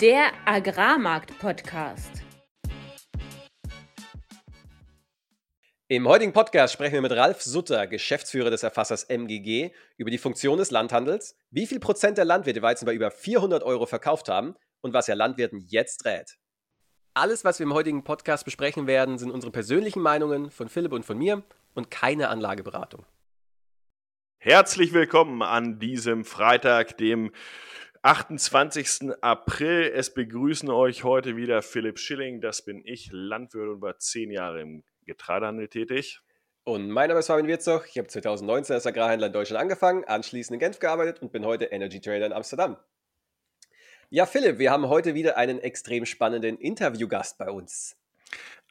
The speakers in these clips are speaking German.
Der Agrarmarkt-Podcast. Im heutigen Podcast sprechen wir mit Ralf Sutter, Geschäftsführer des Erfassers MGG, über die Funktion des Landhandels, wie viel Prozent der Landwirte Weizen bei über 400 Euro verkauft haben und was er Landwirten jetzt rät. Alles, was wir im heutigen Podcast besprechen werden, sind unsere persönlichen Meinungen von Philipp und von mir und keine Anlageberatung. Herzlich willkommen an diesem Freitag, dem 28. April. Es begrüßen euch heute wieder Philipp Schilling, das bin ich, Landwirt und war zehn Jahre im Getreidehandel tätig. Und mein Name ist Fabian Wirzog. Ich habe 2019 als Agrarhändler in Deutschland angefangen, anschließend in Genf gearbeitet und bin heute Energy Trader in Amsterdam. Ja, Philipp, wir haben heute wieder einen extrem spannenden Interviewgast bei uns.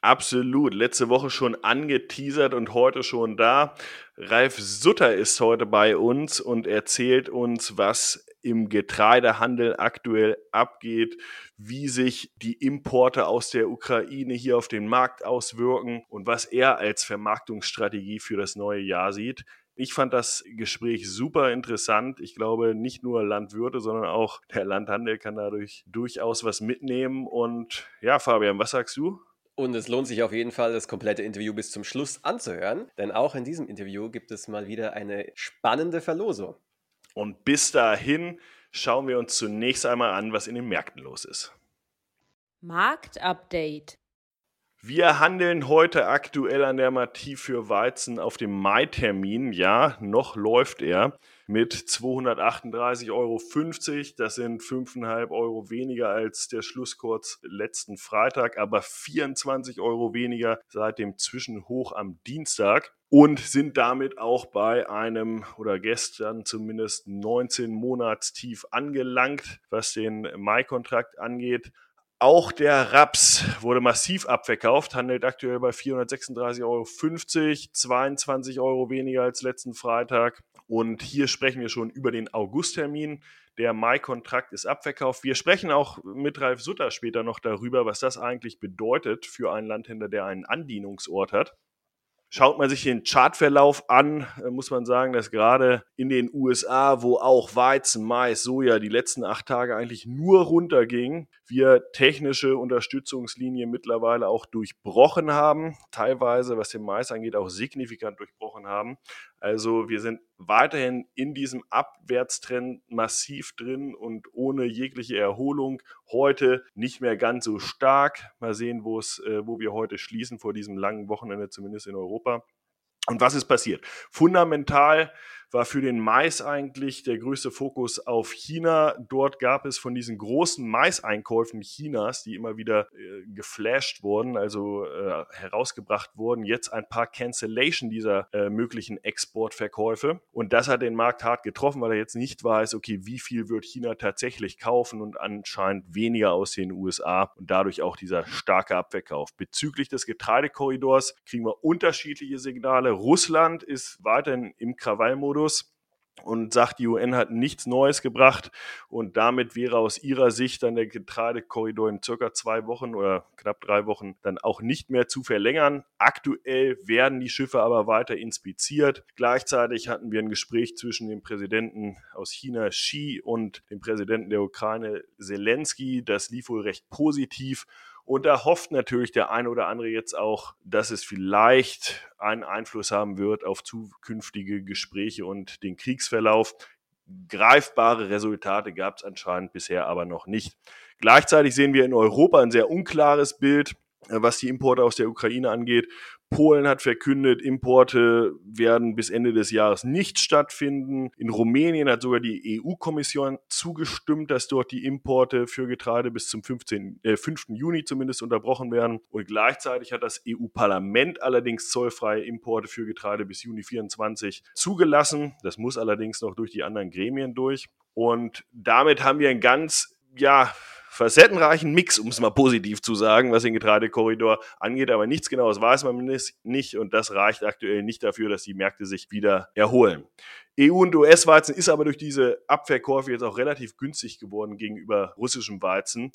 Absolut. Letzte Woche schon angeteasert und heute schon da. Ralf Sutter ist heute bei uns und erzählt uns, was im Getreidehandel aktuell abgeht, wie sich die Importe aus der Ukraine hier auf den Markt auswirken und was er als Vermarktungsstrategie für das neue Jahr sieht. Ich fand das Gespräch super interessant. Ich glaube, nicht nur Landwirte, sondern auch der Landhandel kann dadurch durchaus was mitnehmen. Und ja, Fabian, was sagst du? Und es lohnt sich auf jeden Fall, das komplette Interview bis zum Schluss anzuhören, denn auch in diesem Interview gibt es mal wieder eine spannende Verlosung. Und bis dahin schauen wir uns zunächst einmal an, was in den Märkten los ist. Marktupdate. Wir handeln heute aktuell an der Mativ für Weizen auf dem Mai-Termin. Ja, noch läuft er mit 238,50 Euro. Das sind 5,5 Euro weniger als der Schlusskurs letzten Freitag, aber 24 Euro weniger seit dem Zwischenhoch am Dienstag und sind damit auch bei einem oder gestern zumindest 19 Monatstief angelangt, was den Mai-Kontrakt angeht. Auch der Raps wurde massiv abverkauft, handelt aktuell bei 436,50 Euro, 22 Euro weniger als letzten Freitag. Und hier sprechen wir schon über den Augusttermin. Der Mai-Kontrakt ist abverkauft. Wir sprechen auch mit Ralf Sutter später noch darüber, was das eigentlich bedeutet für einen Landhändler, der einen Andienungsort hat. Schaut man sich den Chartverlauf an, äh, muss man sagen, dass gerade in den USA, wo auch Weizen, Mais, Soja die letzten acht Tage eigentlich nur runterging, wir technische Unterstützungslinien mittlerweile auch durchbrochen haben, teilweise, was den Mais angeht, auch signifikant durchbrochen haben. Also wir sind weiterhin in diesem Abwärtstrend massiv drin und ohne jegliche Erholung. Heute nicht mehr ganz so stark. Mal sehen, wo es, äh, wo wir heute schließen vor diesem langen Wochenende, zumindest in Europa. Und was ist passiert? Fundamental war für den Mais eigentlich der größte Fokus auf China. Dort gab es von diesen großen Maiseinkäufen Chinas, die immer wieder äh, geflasht wurden, also äh, herausgebracht wurden, jetzt ein paar Cancellation dieser äh, möglichen Exportverkäufe. Und das hat den Markt hart getroffen, weil er jetzt nicht weiß, okay, wie viel wird China tatsächlich kaufen und anscheinend weniger aus den USA und dadurch auch dieser starke Abverkauf. Bezüglich des Getreidekorridors kriegen wir unterschiedliche Signale. Russland ist weiterhin im Krawallmodus Modus und sagt, die UN hat nichts Neues gebracht und damit wäre aus ihrer Sicht dann der Getreidekorridor in circa zwei Wochen oder knapp drei Wochen dann auch nicht mehr zu verlängern. Aktuell werden die Schiffe aber weiter inspiziert. Gleichzeitig hatten wir ein Gespräch zwischen dem Präsidenten aus China Xi und dem Präsidenten der Ukraine Zelensky. Das lief wohl recht positiv und da hofft natürlich der eine oder andere jetzt auch, dass es vielleicht einen Einfluss haben wird auf zukünftige Gespräche und den Kriegsverlauf. Greifbare Resultate gab es anscheinend bisher aber noch nicht. Gleichzeitig sehen wir in Europa ein sehr unklares Bild, äh, was die Importe aus der Ukraine angeht. Polen hat verkündet, Importe werden bis Ende des Jahres nicht stattfinden. In Rumänien hat sogar die EU-Kommission zugestimmt, dass dort die Importe für Getreide bis zum 15, äh, 5. Juni zumindest unterbrochen werden. Und gleichzeitig hat das EU-Parlament allerdings zollfreie Importe für Getreide bis Juni 24 zugelassen. Das muss allerdings noch durch die anderen Gremien durch. Und damit haben wir ein ganz, ja, facettenreichen Mix, um es mal positiv zu sagen, was den Getreidekorridor angeht. Aber nichts Genaues weiß man nicht und das reicht aktuell nicht dafür, dass die Märkte sich wieder erholen. EU- und US-Weizen ist aber durch diese Abverkäufe jetzt auch relativ günstig geworden gegenüber russischem Weizen.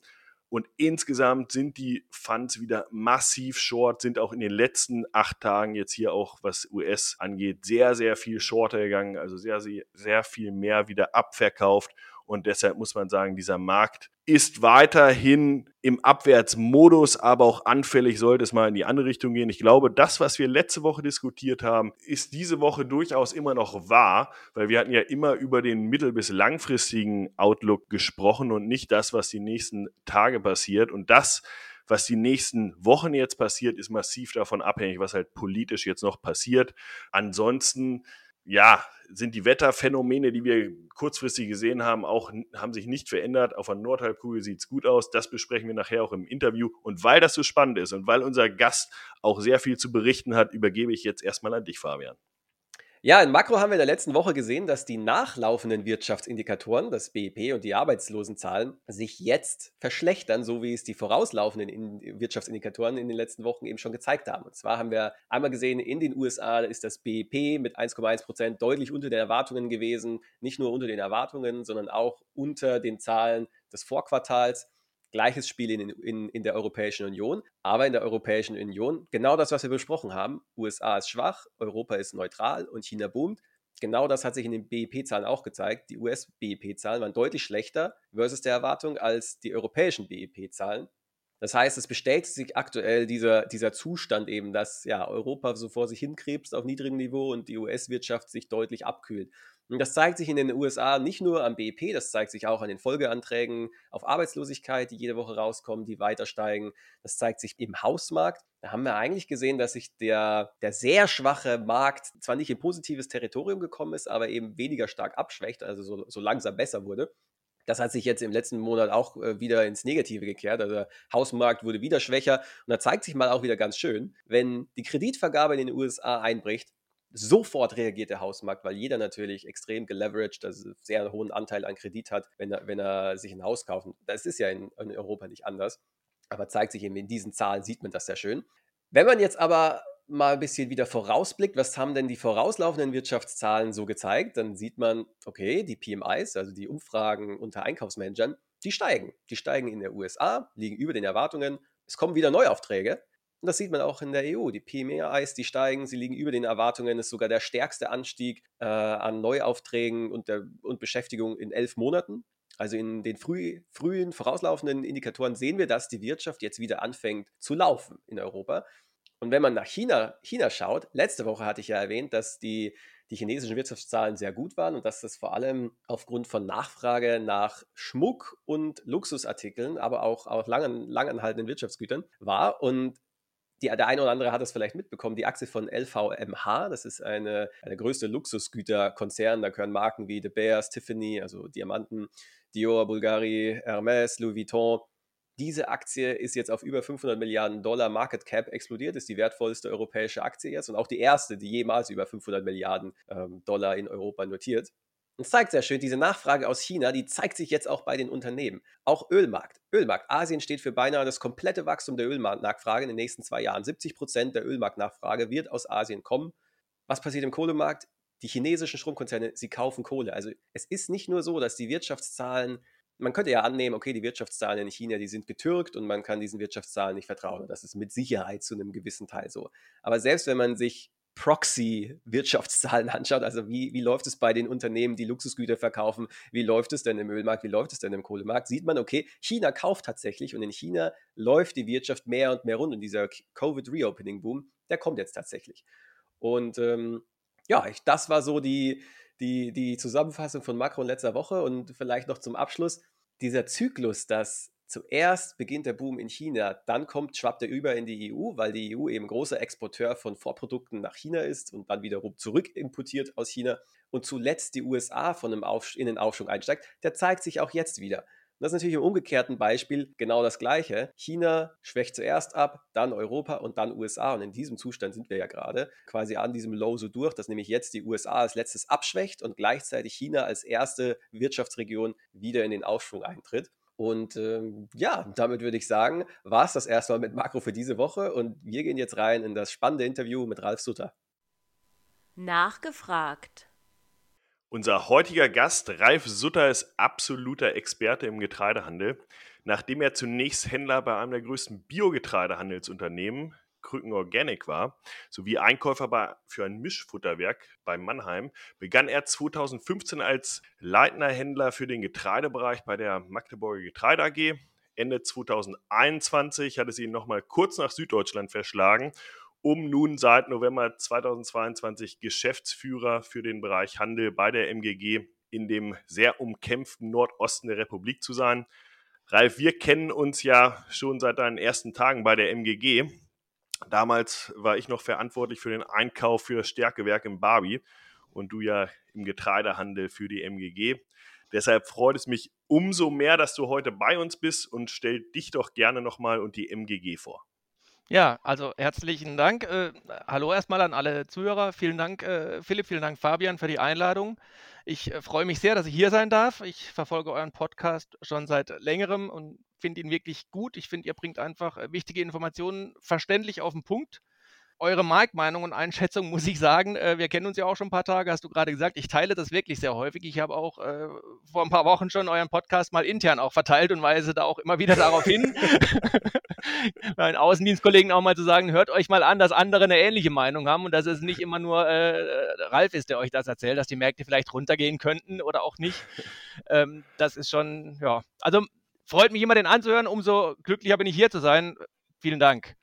Und insgesamt sind die Funds wieder massiv short, sind auch in den letzten acht Tagen jetzt hier auch, was US angeht, sehr, sehr viel shorter gegangen, also sehr, sehr, sehr viel mehr wieder abverkauft. Und deshalb muss man sagen, dieser Markt ist weiterhin im Abwärtsmodus, aber auch anfällig sollte es mal in die andere Richtung gehen. Ich glaube, das, was wir letzte Woche diskutiert haben, ist diese Woche durchaus immer noch wahr, weil wir hatten ja immer über den mittel- bis langfristigen Outlook gesprochen und nicht das, was die nächsten Tage passiert. Und das, was die nächsten Wochen jetzt passiert, ist massiv davon abhängig, was halt politisch jetzt noch passiert. Ansonsten ja, sind die Wetterphänomene, die wir kurzfristig gesehen haben, auch haben sich nicht verändert. Auf der Nordhalbkugel sieht es gut aus. Das besprechen wir nachher auch im Interview. Und weil das so spannend ist und weil unser Gast auch sehr viel zu berichten hat, übergebe ich jetzt erstmal an dich, Fabian. Ja, in Makro haben wir in der letzten Woche gesehen, dass die nachlaufenden Wirtschaftsindikatoren, das BIP und die Arbeitslosenzahlen, sich jetzt verschlechtern, so wie es die vorauslaufenden Wirtschaftsindikatoren in den letzten Wochen eben schon gezeigt haben. Und zwar haben wir einmal gesehen, in den USA ist das BIP mit 1,1 Prozent deutlich unter den Erwartungen gewesen. Nicht nur unter den Erwartungen, sondern auch unter den Zahlen des Vorquartals. Gleiches Spiel in, in, in der Europäischen Union, aber in der Europäischen Union genau das, was wir besprochen haben. USA ist schwach, Europa ist neutral und China boomt. Genau das hat sich in den BIP-Zahlen auch gezeigt. Die US-BIP-Zahlen waren deutlich schlechter versus der Erwartung als die europäischen BIP-Zahlen. Das heißt, es bestätigt sich aktuell dieser, dieser Zustand eben, dass ja, Europa so vor sich hinkrebst auf niedrigem Niveau und die US-Wirtschaft sich deutlich abkühlt. Und das zeigt sich in den USA nicht nur am BIP, das zeigt sich auch an den Folgeanträgen auf Arbeitslosigkeit, die jede Woche rauskommen, die weiter steigen. Das zeigt sich im Hausmarkt. Da haben wir eigentlich gesehen, dass sich der, der sehr schwache Markt zwar nicht in positives Territorium gekommen ist, aber eben weniger stark abschwächt, also so, so langsam besser wurde. Das hat sich jetzt im letzten Monat auch äh, wieder ins Negative gekehrt. Also der Hausmarkt wurde wieder schwächer. Und da zeigt sich mal auch wieder ganz schön, wenn die Kreditvergabe in den USA einbricht, sofort reagiert der Hausmarkt, weil jeder natürlich extrem geleveraged, also sehr hohen Anteil an Kredit hat, wenn er, wenn er sich ein Haus kauft. Das ist ja in, in Europa nicht anders. Aber zeigt sich eben in diesen Zahlen, sieht man das sehr schön. Wenn man jetzt aber mal ein bisschen wieder vorausblickt, was haben denn die vorauslaufenden Wirtschaftszahlen so gezeigt, dann sieht man, okay, die PMIs, also die Umfragen unter Einkaufsmanagern, die steigen. Die steigen in der USA, liegen über den Erwartungen. Es kommen wieder Neuaufträge. Und das sieht man auch in der EU. Die PMI-Eis, die steigen, sie liegen über den Erwartungen. Das ist sogar der stärkste Anstieg äh, an Neuaufträgen und, der, und Beschäftigung in elf Monaten. Also in den früh, frühen, vorauslaufenden Indikatoren sehen wir, dass die Wirtschaft jetzt wieder anfängt zu laufen in Europa. Und wenn man nach China, China schaut, letzte Woche hatte ich ja erwähnt, dass die, die chinesischen Wirtschaftszahlen sehr gut waren und dass das vor allem aufgrund von Nachfrage nach Schmuck und Luxusartikeln, aber auch, auch langen, langanhaltenden Wirtschaftsgütern war. Und die, der eine oder andere hat es vielleicht mitbekommen, die Aktie von LVMH, das ist eine, eine größte Luxusgüterkonzern, da gehören Marken wie De Beers, Tiffany, also Diamanten, Dior, Bulgari, Hermes, Louis Vuitton. Diese Aktie ist jetzt auf über 500 Milliarden Dollar Market Cap explodiert, ist die wertvollste europäische Aktie jetzt und auch die erste, die jemals über 500 Milliarden ähm, Dollar in Europa notiert. Und zeigt sehr schön, diese Nachfrage aus China, die zeigt sich jetzt auch bei den Unternehmen. Auch Ölmarkt. Ölmarkt. Asien steht für beinahe das komplette Wachstum der Ölmarktnachfrage in den nächsten zwei Jahren. 70 Prozent der Ölmarktnachfrage wird aus Asien kommen. Was passiert im Kohlemarkt? Die chinesischen Stromkonzerne, sie kaufen Kohle. Also es ist nicht nur so, dass die Wirtschaftszahlen, man könnte ja annehmen, okay, die Wirtschaftszahlen in China, die sind getürkt und man kann diesen Wirtschaftszahlen nicht vertrauen. Das ist mit Sicherheit zu einem gewissen Teil so. Aber selbst wenn man sich Proxy-Wirtschaftszahlen anschaut, also wie, wie läuft es bei den Unternehmen, die Luxusgüter verkaufen, wie läuft es denn im Ölmarkt, wie läuft es denn im Kohlemarkt, sieht man, okay, China kauft tatsächlich und in China läuft die Wirtschaft mehr und mehr rund und dieser Covid-Reopening-Boom, der kommt jetzt tatsächlich. Und ähm, ja, ich, das war so die, die, die Zusammenfassung von Macron letzter Woche und vielleicht noch zum Abschluss, dieser Zyklus, dass Zuerst beginnt der Boom in China, dann kommt, schwappt er über in die EU, weil die EU eben großer Exporteur von Vorprodukten nach China ist und dann wiederum zurück importiert aus China. Und zuletzt die USA von einem in den Aufschwung einsteigt, der zeigt sich auch jetzt wieder. Und das ist natürlich im umgekehrten Beispiel genau das Gleiche. China schwächt zuerst ab, dann Europa und dann USA. Und in diesem Zustand sind wir ja gerade quasi an diesem Low so durch, dass nämlich jetzt die USA als letztes abschwächt und gleichzeitig China als erste Wirtschaftsregion wieder in den Aufschwung eintritt. Und ähm, ja, damit würde ich sagen, war es das erstmal mit Makro für diese Woche und wir gehen jetzt rein in das spannende Interview mit Ralf Sutter. Nachgefragt. Unser heutiger Gast, Ralf Sutter, ist absoluter Experte im Getreidehandel. Nachdem er zunächst Händler bei einem der größten Biogetreidehandelsunternehmen, Krücken Organic war, sowie Einkäufer bei, für ein Mischfutterwerk bei Mannheim, begann er 2015 als Leitner Händler für den Getreidebereich bei der Magdeburger Getreide AG. Ende 2021 hat es ihn nochmal kurz nach Süddeutschland verschlagen, um nun seit November 2022 Geschäftsführer für den Bereich Handel bei der MGG in dem sehr umkämpften Nordosten der Republik zu sein. Ralf, wir kennen uns ja schon seit deinen ersten Tagen bei der MGG. Damals war ich noch verantwortlich für den Einkauf für das Stärkewerk im Barbie und du ja im Getreidehandel für die MGG. Deshalb freut es mich umso mehr, dass du heute bei uns bist und stell dich doch gerne nochmal und die MGG vor. Ja, also herzlichen Dank. Äh, hallo erstmal an alle Zuhörer. Vielen Dank, äh, Philipp, vielen Dank, Fabian, für die Einladung. Ich äh, freue mich sehr, dass ich hier sein darf. Ich verfolge euren Podcast schon seit längerem und finde ihn wirklich gut. Ich finde, ihr bringt einfach äh, wichtige Informationen verständlich auf den Punkt eure Marktmeinung und Einschätzung muss ich sagen, äh, wir kennen uns ja auch schon ein paar Tage, hast du gerade gesagt. Ich teile das wirklich sehr häufig. Ich habe auch äh, vor ein paar Wochen schon euren Podcast mal intern auch verteilt und weise da auch immer wieder darauf hin, meinen Außendienstkollegen auch mal zu sagen, hört euch mal an, dass andere eine ähnliche Meinung haben und dass es nicht immer nur äh, Ralf ist, der euch das erzählt, dass die Märkte vielleicht runtergehen könnten oder auch nicht. Ähm, das ist schon, ja, also freut mich immer, den anzuhören. Umso glücklicher bin ich hier zu sein. Vielen Dank.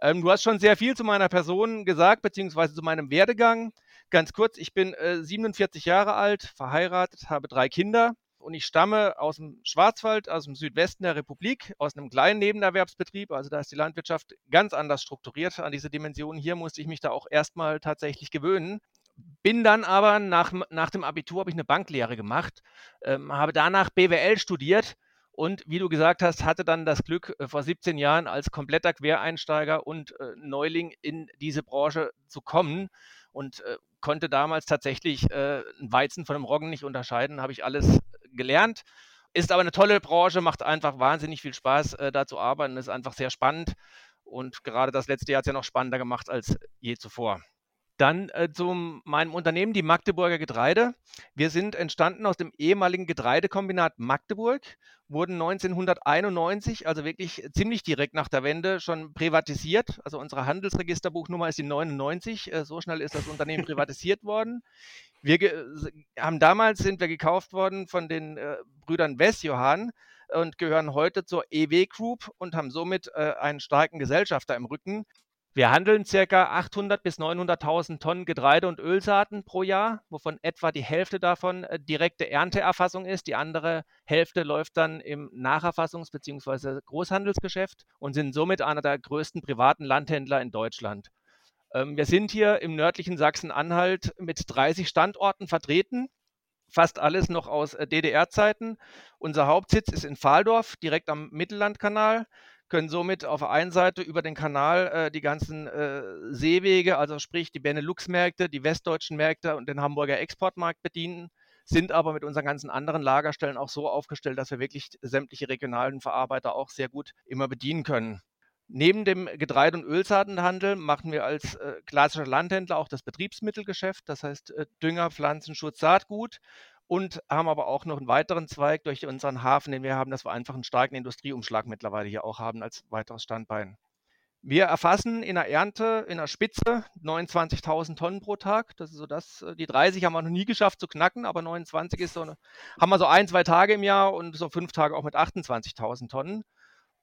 Ähm, du hast schon sehr viel zu meiner Person gesagt, beziehungsweise zu meinem Werdegang. Ganz kurz, ich bin äh, 47 Jahre alt, verheiratet, habe drei Kinder und ich stamme aus dem Schwarzwald, aus dem Südwesten der Republik, aus einem kleinen Nebenerwerbsbetrieb. Also da ist die Landwirtschaft ganz anders strukturiert. An diese Dimension hier musste ich mich da auch erstmal tatsächlich gewöhnen. Bin dann aber nach, nach dem Abitur habe ich eine Banklehre gemacht, ähm, habe danach BWL studiert und wie du gesagt hast, hatte dann das Glück, äh, vor 17 Jahren als kompletter Quereinsteiger und äh, Neuling in diese Branche zu kommen und äh, konnte damals tatsächlich äh, einen Weizen von einem Roggen nicht unterscheiden, habe ich alles gelernt. Ist aber eine tolle Branche, macht einfach wahnsinnig viel Spaß, äh, da zu arbeiten, ist einfach sehr spannend. Und gerade das letzte Jahr hat es ja noch spannender gemacht als je zuvor. Dann äh, zu meinem Unternehmen, die Magdeburger Getreide. Wir sind entstanden aus dem ehemaligen Getreidekombinat Magdeburg, wurden 1991, also wirklich ziemlich direkt nach der Wende, schon privatisiert. Also unsere Handelsregisterbuchnummer ist die 99. Äh, so schnell ist das Unternehmen privatisiert worden. Wir haben damals sind wir gekauft worden von den äh, Brüdern Westjohann und gehören heute zur EW Group und haben somit äh, einen starken Gesellschafter im Rücken. Wir handeln ca. 800 bis 900.000 Tonnen Getreide und Ölsaaten pro Jahr, wovon etwa die Hälfte davon äh, direkte Ernteerfassung ist. Die andere Hälfte läuft dann im Nacherfassungs- bzw. Großhandelsgeschäft und sind somit einer der größten privaten Landhändler in Deutschland. Ähm, wir sind hier im nördlichen Sachsen-Anhalt mit 30 Standorten vertreten fast alles noch aus äh, DDR-Zeiten. Unser Hauptsitz ist in Fahldorf, direkt am Mittellandkanal können somit auf der einen Seite über den Kanal äh, die ganzen äh, Seewege, also sprich die Benelux-Märkte, die westdeutschen Märkte und den Hamburger Exportmarkt bedienen, sind aber mit unseren ganzen anderen Lagerstellen auch so aufgestellt, dass wir wirklich sämtliche regionalen Verarbeiter auch sehr gut immer bedienen können. Neben dem Getreide- und Ölsaatenhandel machen wir als äh, klassischer Landhändler auch das Betriebsmittelgeschäft, das heißt äh, Dünger, Pflanzenschutz, Saatgut und haben aber auch noch einen weiteren Zweig durch unseren Hafen, den wir haben, dass wir einfach einen starken Industrieumschlag mittlerweile hier auch haben als weiteres Standbein. Wir erfassen in der Ernte, in der Spitze 29.000 Tonnen pro Tag. Das ist so das. Äh, die 30 haben wir noch nie geschafft zu knacken, aber 29 ist so eine, haben wir so ein, zwei Tage im Jahr und so fünf Tage auch mit 28.000 Tonnen.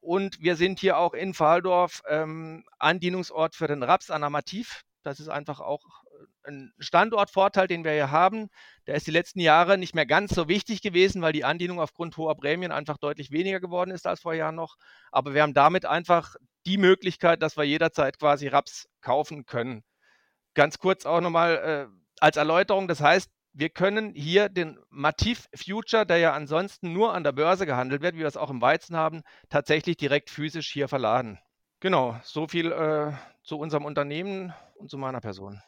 Und wir sind hier auch in Fahldorf ähm, Andienungsort für den Raps Anamativ. Das ist einfach auch ein Standortvorteil, den wir hier haben. Der ist die letzten Jahre nicht mehr ganz so wichtig gewesen, weil die Andienung aufgrund hoher Prämien einfach deutlich weniger geworden ist als vor Jahren noch. Aber wir haben damit einfach die Möglichkeit, dass wir jederzeit quasi Raps kaufen können. Ganz kurz auch nochmal äh, als Erläuterung, das heißt, wir können hier den Mativ Future, der ja ansonsten nur an der Börse gehandelt wird, wie wir es auch im Weizen haben, tatsächlich direkt physisch hier verladen. Genau, so viel äh, zu unserem Unternehmen und zu meiner Person.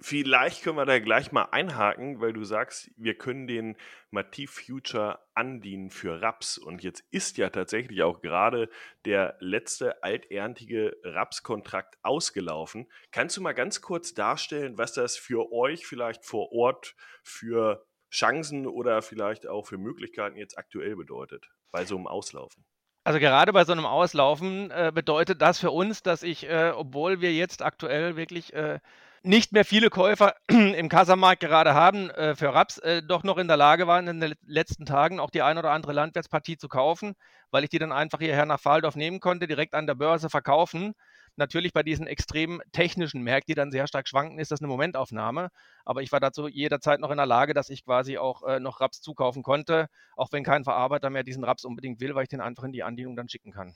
Vielleicht können wir da gleich mal einhaken, weil du sagst, wir können den Mativ Future andienen für Raps. Und jetzt ist ja tatsächlich auch gerade der letzte alterntige Rapskontrakt ausgelaufen. Kannst du mal ganz kurz darstellen, was das für euch vielleicht vor Ort für Chancen oder vielleicht auch für Möglichkeiten jetzt aktuell bedeutet bei so einem Auslaufen? Also gerade bei so einem Auslaufen äh, bedeutet das für uns, dass ich, äh, obwohl wir jetzt aktuell wirklich äh, nicht mehr viele Käufer im Kassamarkt gerade haben äh, für Raps, äh, doch noch in der Lage waren, in den letzten Tagen auch die ein oder andere Landwirtspartie zu kaufen, weil ich die dann einfach hierher nach Fahldorf nehmen konnte, direkt an der Börse verkaufen. Natürlich bei diesen extrem technischen Märkten, die dann sehr stark schwanken, ist das eine Momentaufnahme. Aber ich war dazu jederzeit noch in der Lage, dass ich quasi auch äh, noch Raps zukaufen konnte, auch wenn kein Verarbeiter mehr diesen Raps unbedingt will, weil ich den einfach in die Andienung dann schicken kann.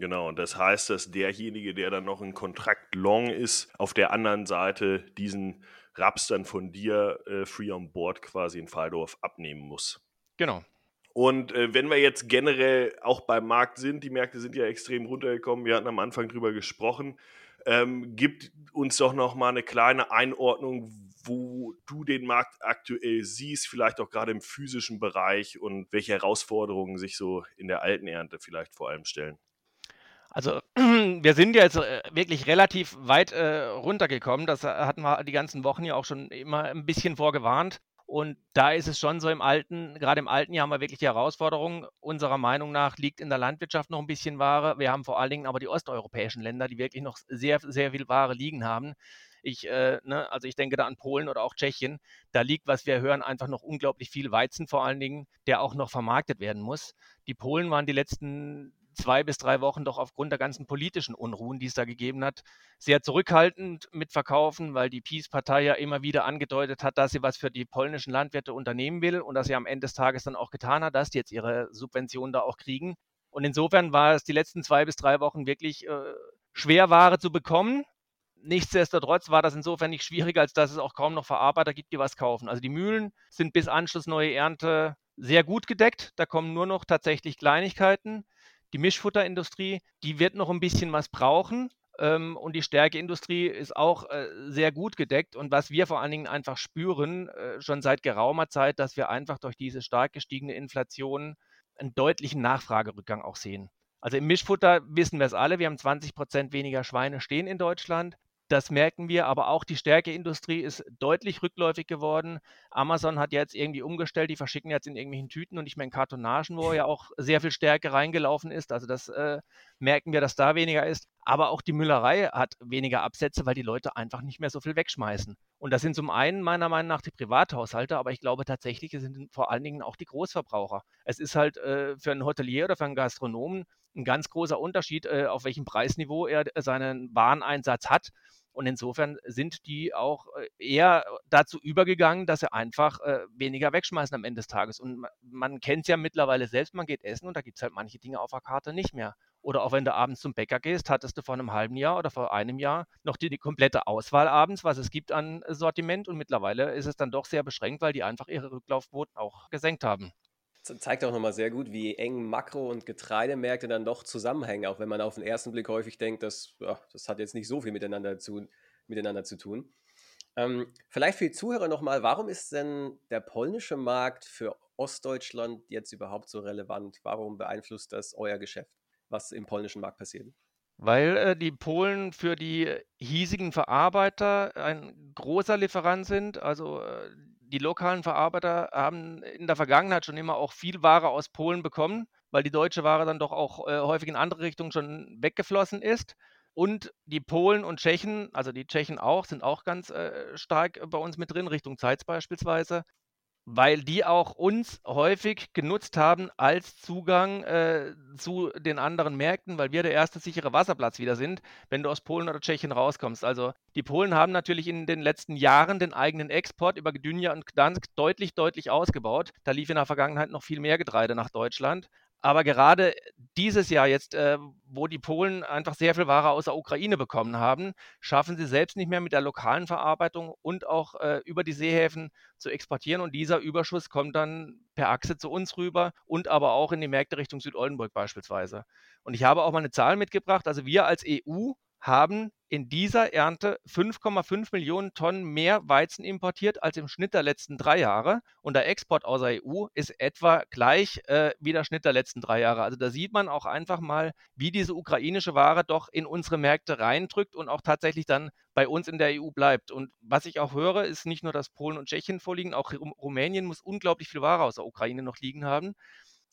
Genau, und das heißt, dass derjenige, der dann noch ein Kontrakt long ist, auf der anderen Seite diesen Raps dann von dir äh, free on board quasi in Faldorf abnehmen muss. Genau. Und äh, wenn wir jetzt generell auch beim Markt sind, die Märkte sind ja extrem runtergekommen, wir hatten am Anfang drüber gesprochen, ähm, gibt uns doch noch mal eine kleine Einordnung, wo du den Markt aktuell siehst, vielleicht auch gerade im physischen Bereich und welche Herausforderungen sich so in der alten Ernte vielleicht vor allem stellen. Also wir sind ja jetzt äh, wirklich relativ weit äh, runtergekommen. Das äh, hatten wir die ganzen Wochen ja auch schon immer ein bisschen vorgewarnt. Und da ist es schon so im alten, gerade im alten Jahr haben wir wirklich die Herausforderung. Unserer Meinung nach liegt in der Landwirtschaft noch ein bisschen Ware. Wir haben vor allen Dingen aber die osteuropäischen Länder, die wirklich noch sehr, sehr viel Ware liegen haben. Ich, äh, ne, also ich denke da an Polen oder auch Tschechien. Da liegt, was wir hören, einfach noch unglaublich viel Weizen vor allen Dingen, der auch noch vermarktet werden muss. Die Polen waren die letzten zwei bis drei Wochen doch aufgrund der ganzen politischen Unruhen, die es da gegeben hat, sehr zurückhaltend mit Verkaufen, weil die Peace-Partei ja immer wieder angedeutet hat, dass sie was für die polnischen Landwirte unternehmen will und dass sie am Ende des Tages dann auch getan hat, dass die jetzt ihre Subventionen da auch kriegen. Und insofern war es die letzten zwei bis drei Wochen wirklich äh, schwer, Ware zu bekommen. Nichtsdestotrotz war das insofern nicht schwieriger, als dass es auch kaum noch Verarbeiter gibt, die was kaufen. Also die Mühlen sind bis Anschluss neue Ernte sehr gut gedeckt. Da kommen nur noch tatsächlich Kleinigkeiten. Die Mischfutterindustrie, die wird noch ein bisschen was brauchen. Ähm, und die Stärkeindustrie ist auch äh, sehr gut gedeckt. Und was wir vor allen Dingen einfach spüren, äh, schon seit geraumer Zeit, dass wir einfach durch diese stark gestiegene Inflation einen deutlichen Nachfragerückgang auch sehen. Also im Mischfutter wissen wir es alle, wir haben 20 Prozent weniger Schweine stehen in Deutschland. Das merken wir, aber auch die Stärkeindustrie ist deutlich rückläufig geworden. Amazon hat jetzt irgendwie umgestellt, die verschicken jetzt in irgendwelchen Tüten und nicht mehr in Kartonagen, wo ja auch sehr viel Stärke reingelaufen ist. Also das äh, merken wir, dass da weniger ist. Aber auch die Müllerei hat weniger Absätze, weil die Leute einfach nicht mehr so viel wegschmeißen. Und das sind zum einen meiner Meinung nach die Privathaushalte, aber ich glaube tatsächlich, es sind vor allen Dingen auch die Großverbraucher. Es ist halt äh, für einen Hotelier oder für einen Gastronomen ein ganz großer Unterschied, äh, auf welchem Preisniveau er seinen Wareneinsatz hat. Und insofern sind die auch äh, eher dazu übergegangen, dass sie einfach äh, weniger wegschmeißen am Ende des Tages. Und man, kennt es ja mittlerweile selbst, man geht essen und da gibt es halt manche Dinge auf der Karte nicht mehr. Oder auch wenn du abends zum Bäcker gehst, hattest du vor einem halben Jahr oder vor einem Jahr noch die, die komplette Auswahl abends, was es gibt an Sortiment. Und mittlerweile ist es dann doch sehr beschränkt, weil die einfach ihre Rücklaufquoten auch gesenkt haben zeigt auch nochmal sehr gut, wie eng Makro- und Getreidemärkte dann doch zusammenhängen, auch wenn man auf den ersten Blick häufig denkt, dass, ja, das hat jetzt nicht so viel miteinander zu, miteinander zu tun. Ähm, vielleicht für die Zuhörer nochmal, warum ist denn der polnische Markt für Ostdeutschland jetzt überhaupt so relevant? Warum beeinflusst das euer Geschäft, was im polnischen Markt passiert? Weil äh, die Polen für die hiesigen Verarbeiter ein großer Lieferant sind. Also äh, die lokalen Verarbeiter haben in der Vergangenheit schon immer auch viel Ware aus Polen bekommen, weil die deutsche Ware dann doch auch äh, häufig in andere Richtungen schon weggeflossen ist. Und die Polen und Tschechen, also die Tschechen auch, sind auch ganz äh, stark bei uns mit drin, Richtung Zeitz beispielsweise weil die auch uns häufig genutzt haben als Zugang äh, zu den anderen Märkten, weil wir der erste sichere Wasserplatz wieder sind, wenn du aus Polen oder Tschechien rauskommst. Also die Polen haben natürlich in den letzten Jahren den eigenen Export über Gdynia und Gdansk deutlich, deutlich ausgebaut. Da lief in der Vergangenheit noch viel mehr Getreide nach Deutschland. Aber gerade dieses Jahr jetzt, äh, wo die Polen einfach sehr viel Ware aus der Ukraine bekommen haben, schaffen sie selbst nicht mehr mit der lokalen Verarbeitung und auch äh, über die Seehäfen zu exportieren. Und dieser Überschuss kommt dann per Achse zu uns rüber und aber auch in die Märkte Richtung Südoldenburg beispielsweise. Und ich habe auch mal eine Zahl mitgebracht. Also wir als EU haben in dieser Ernte 5,5 Millionen Tonnen mehr Weizen importiert als im Schnitt der letzten drei Jahre. Und der Export aus der EU ist etwa gleich äh, wie der Schnitt der letzten drei Jahre. Also da sieht man auch einfach mal, wie diese ukrainische Ware doch in unsere Märkte reindrückt und auch tatsächlich dann bei uns in der EU bleibt. Und was ich auch höre, ist nicht nur, dass Polen und Tschechien vorliegen, auch Rumänien muss unglaublich viel Ware aus der Ukraine noch liegen haben.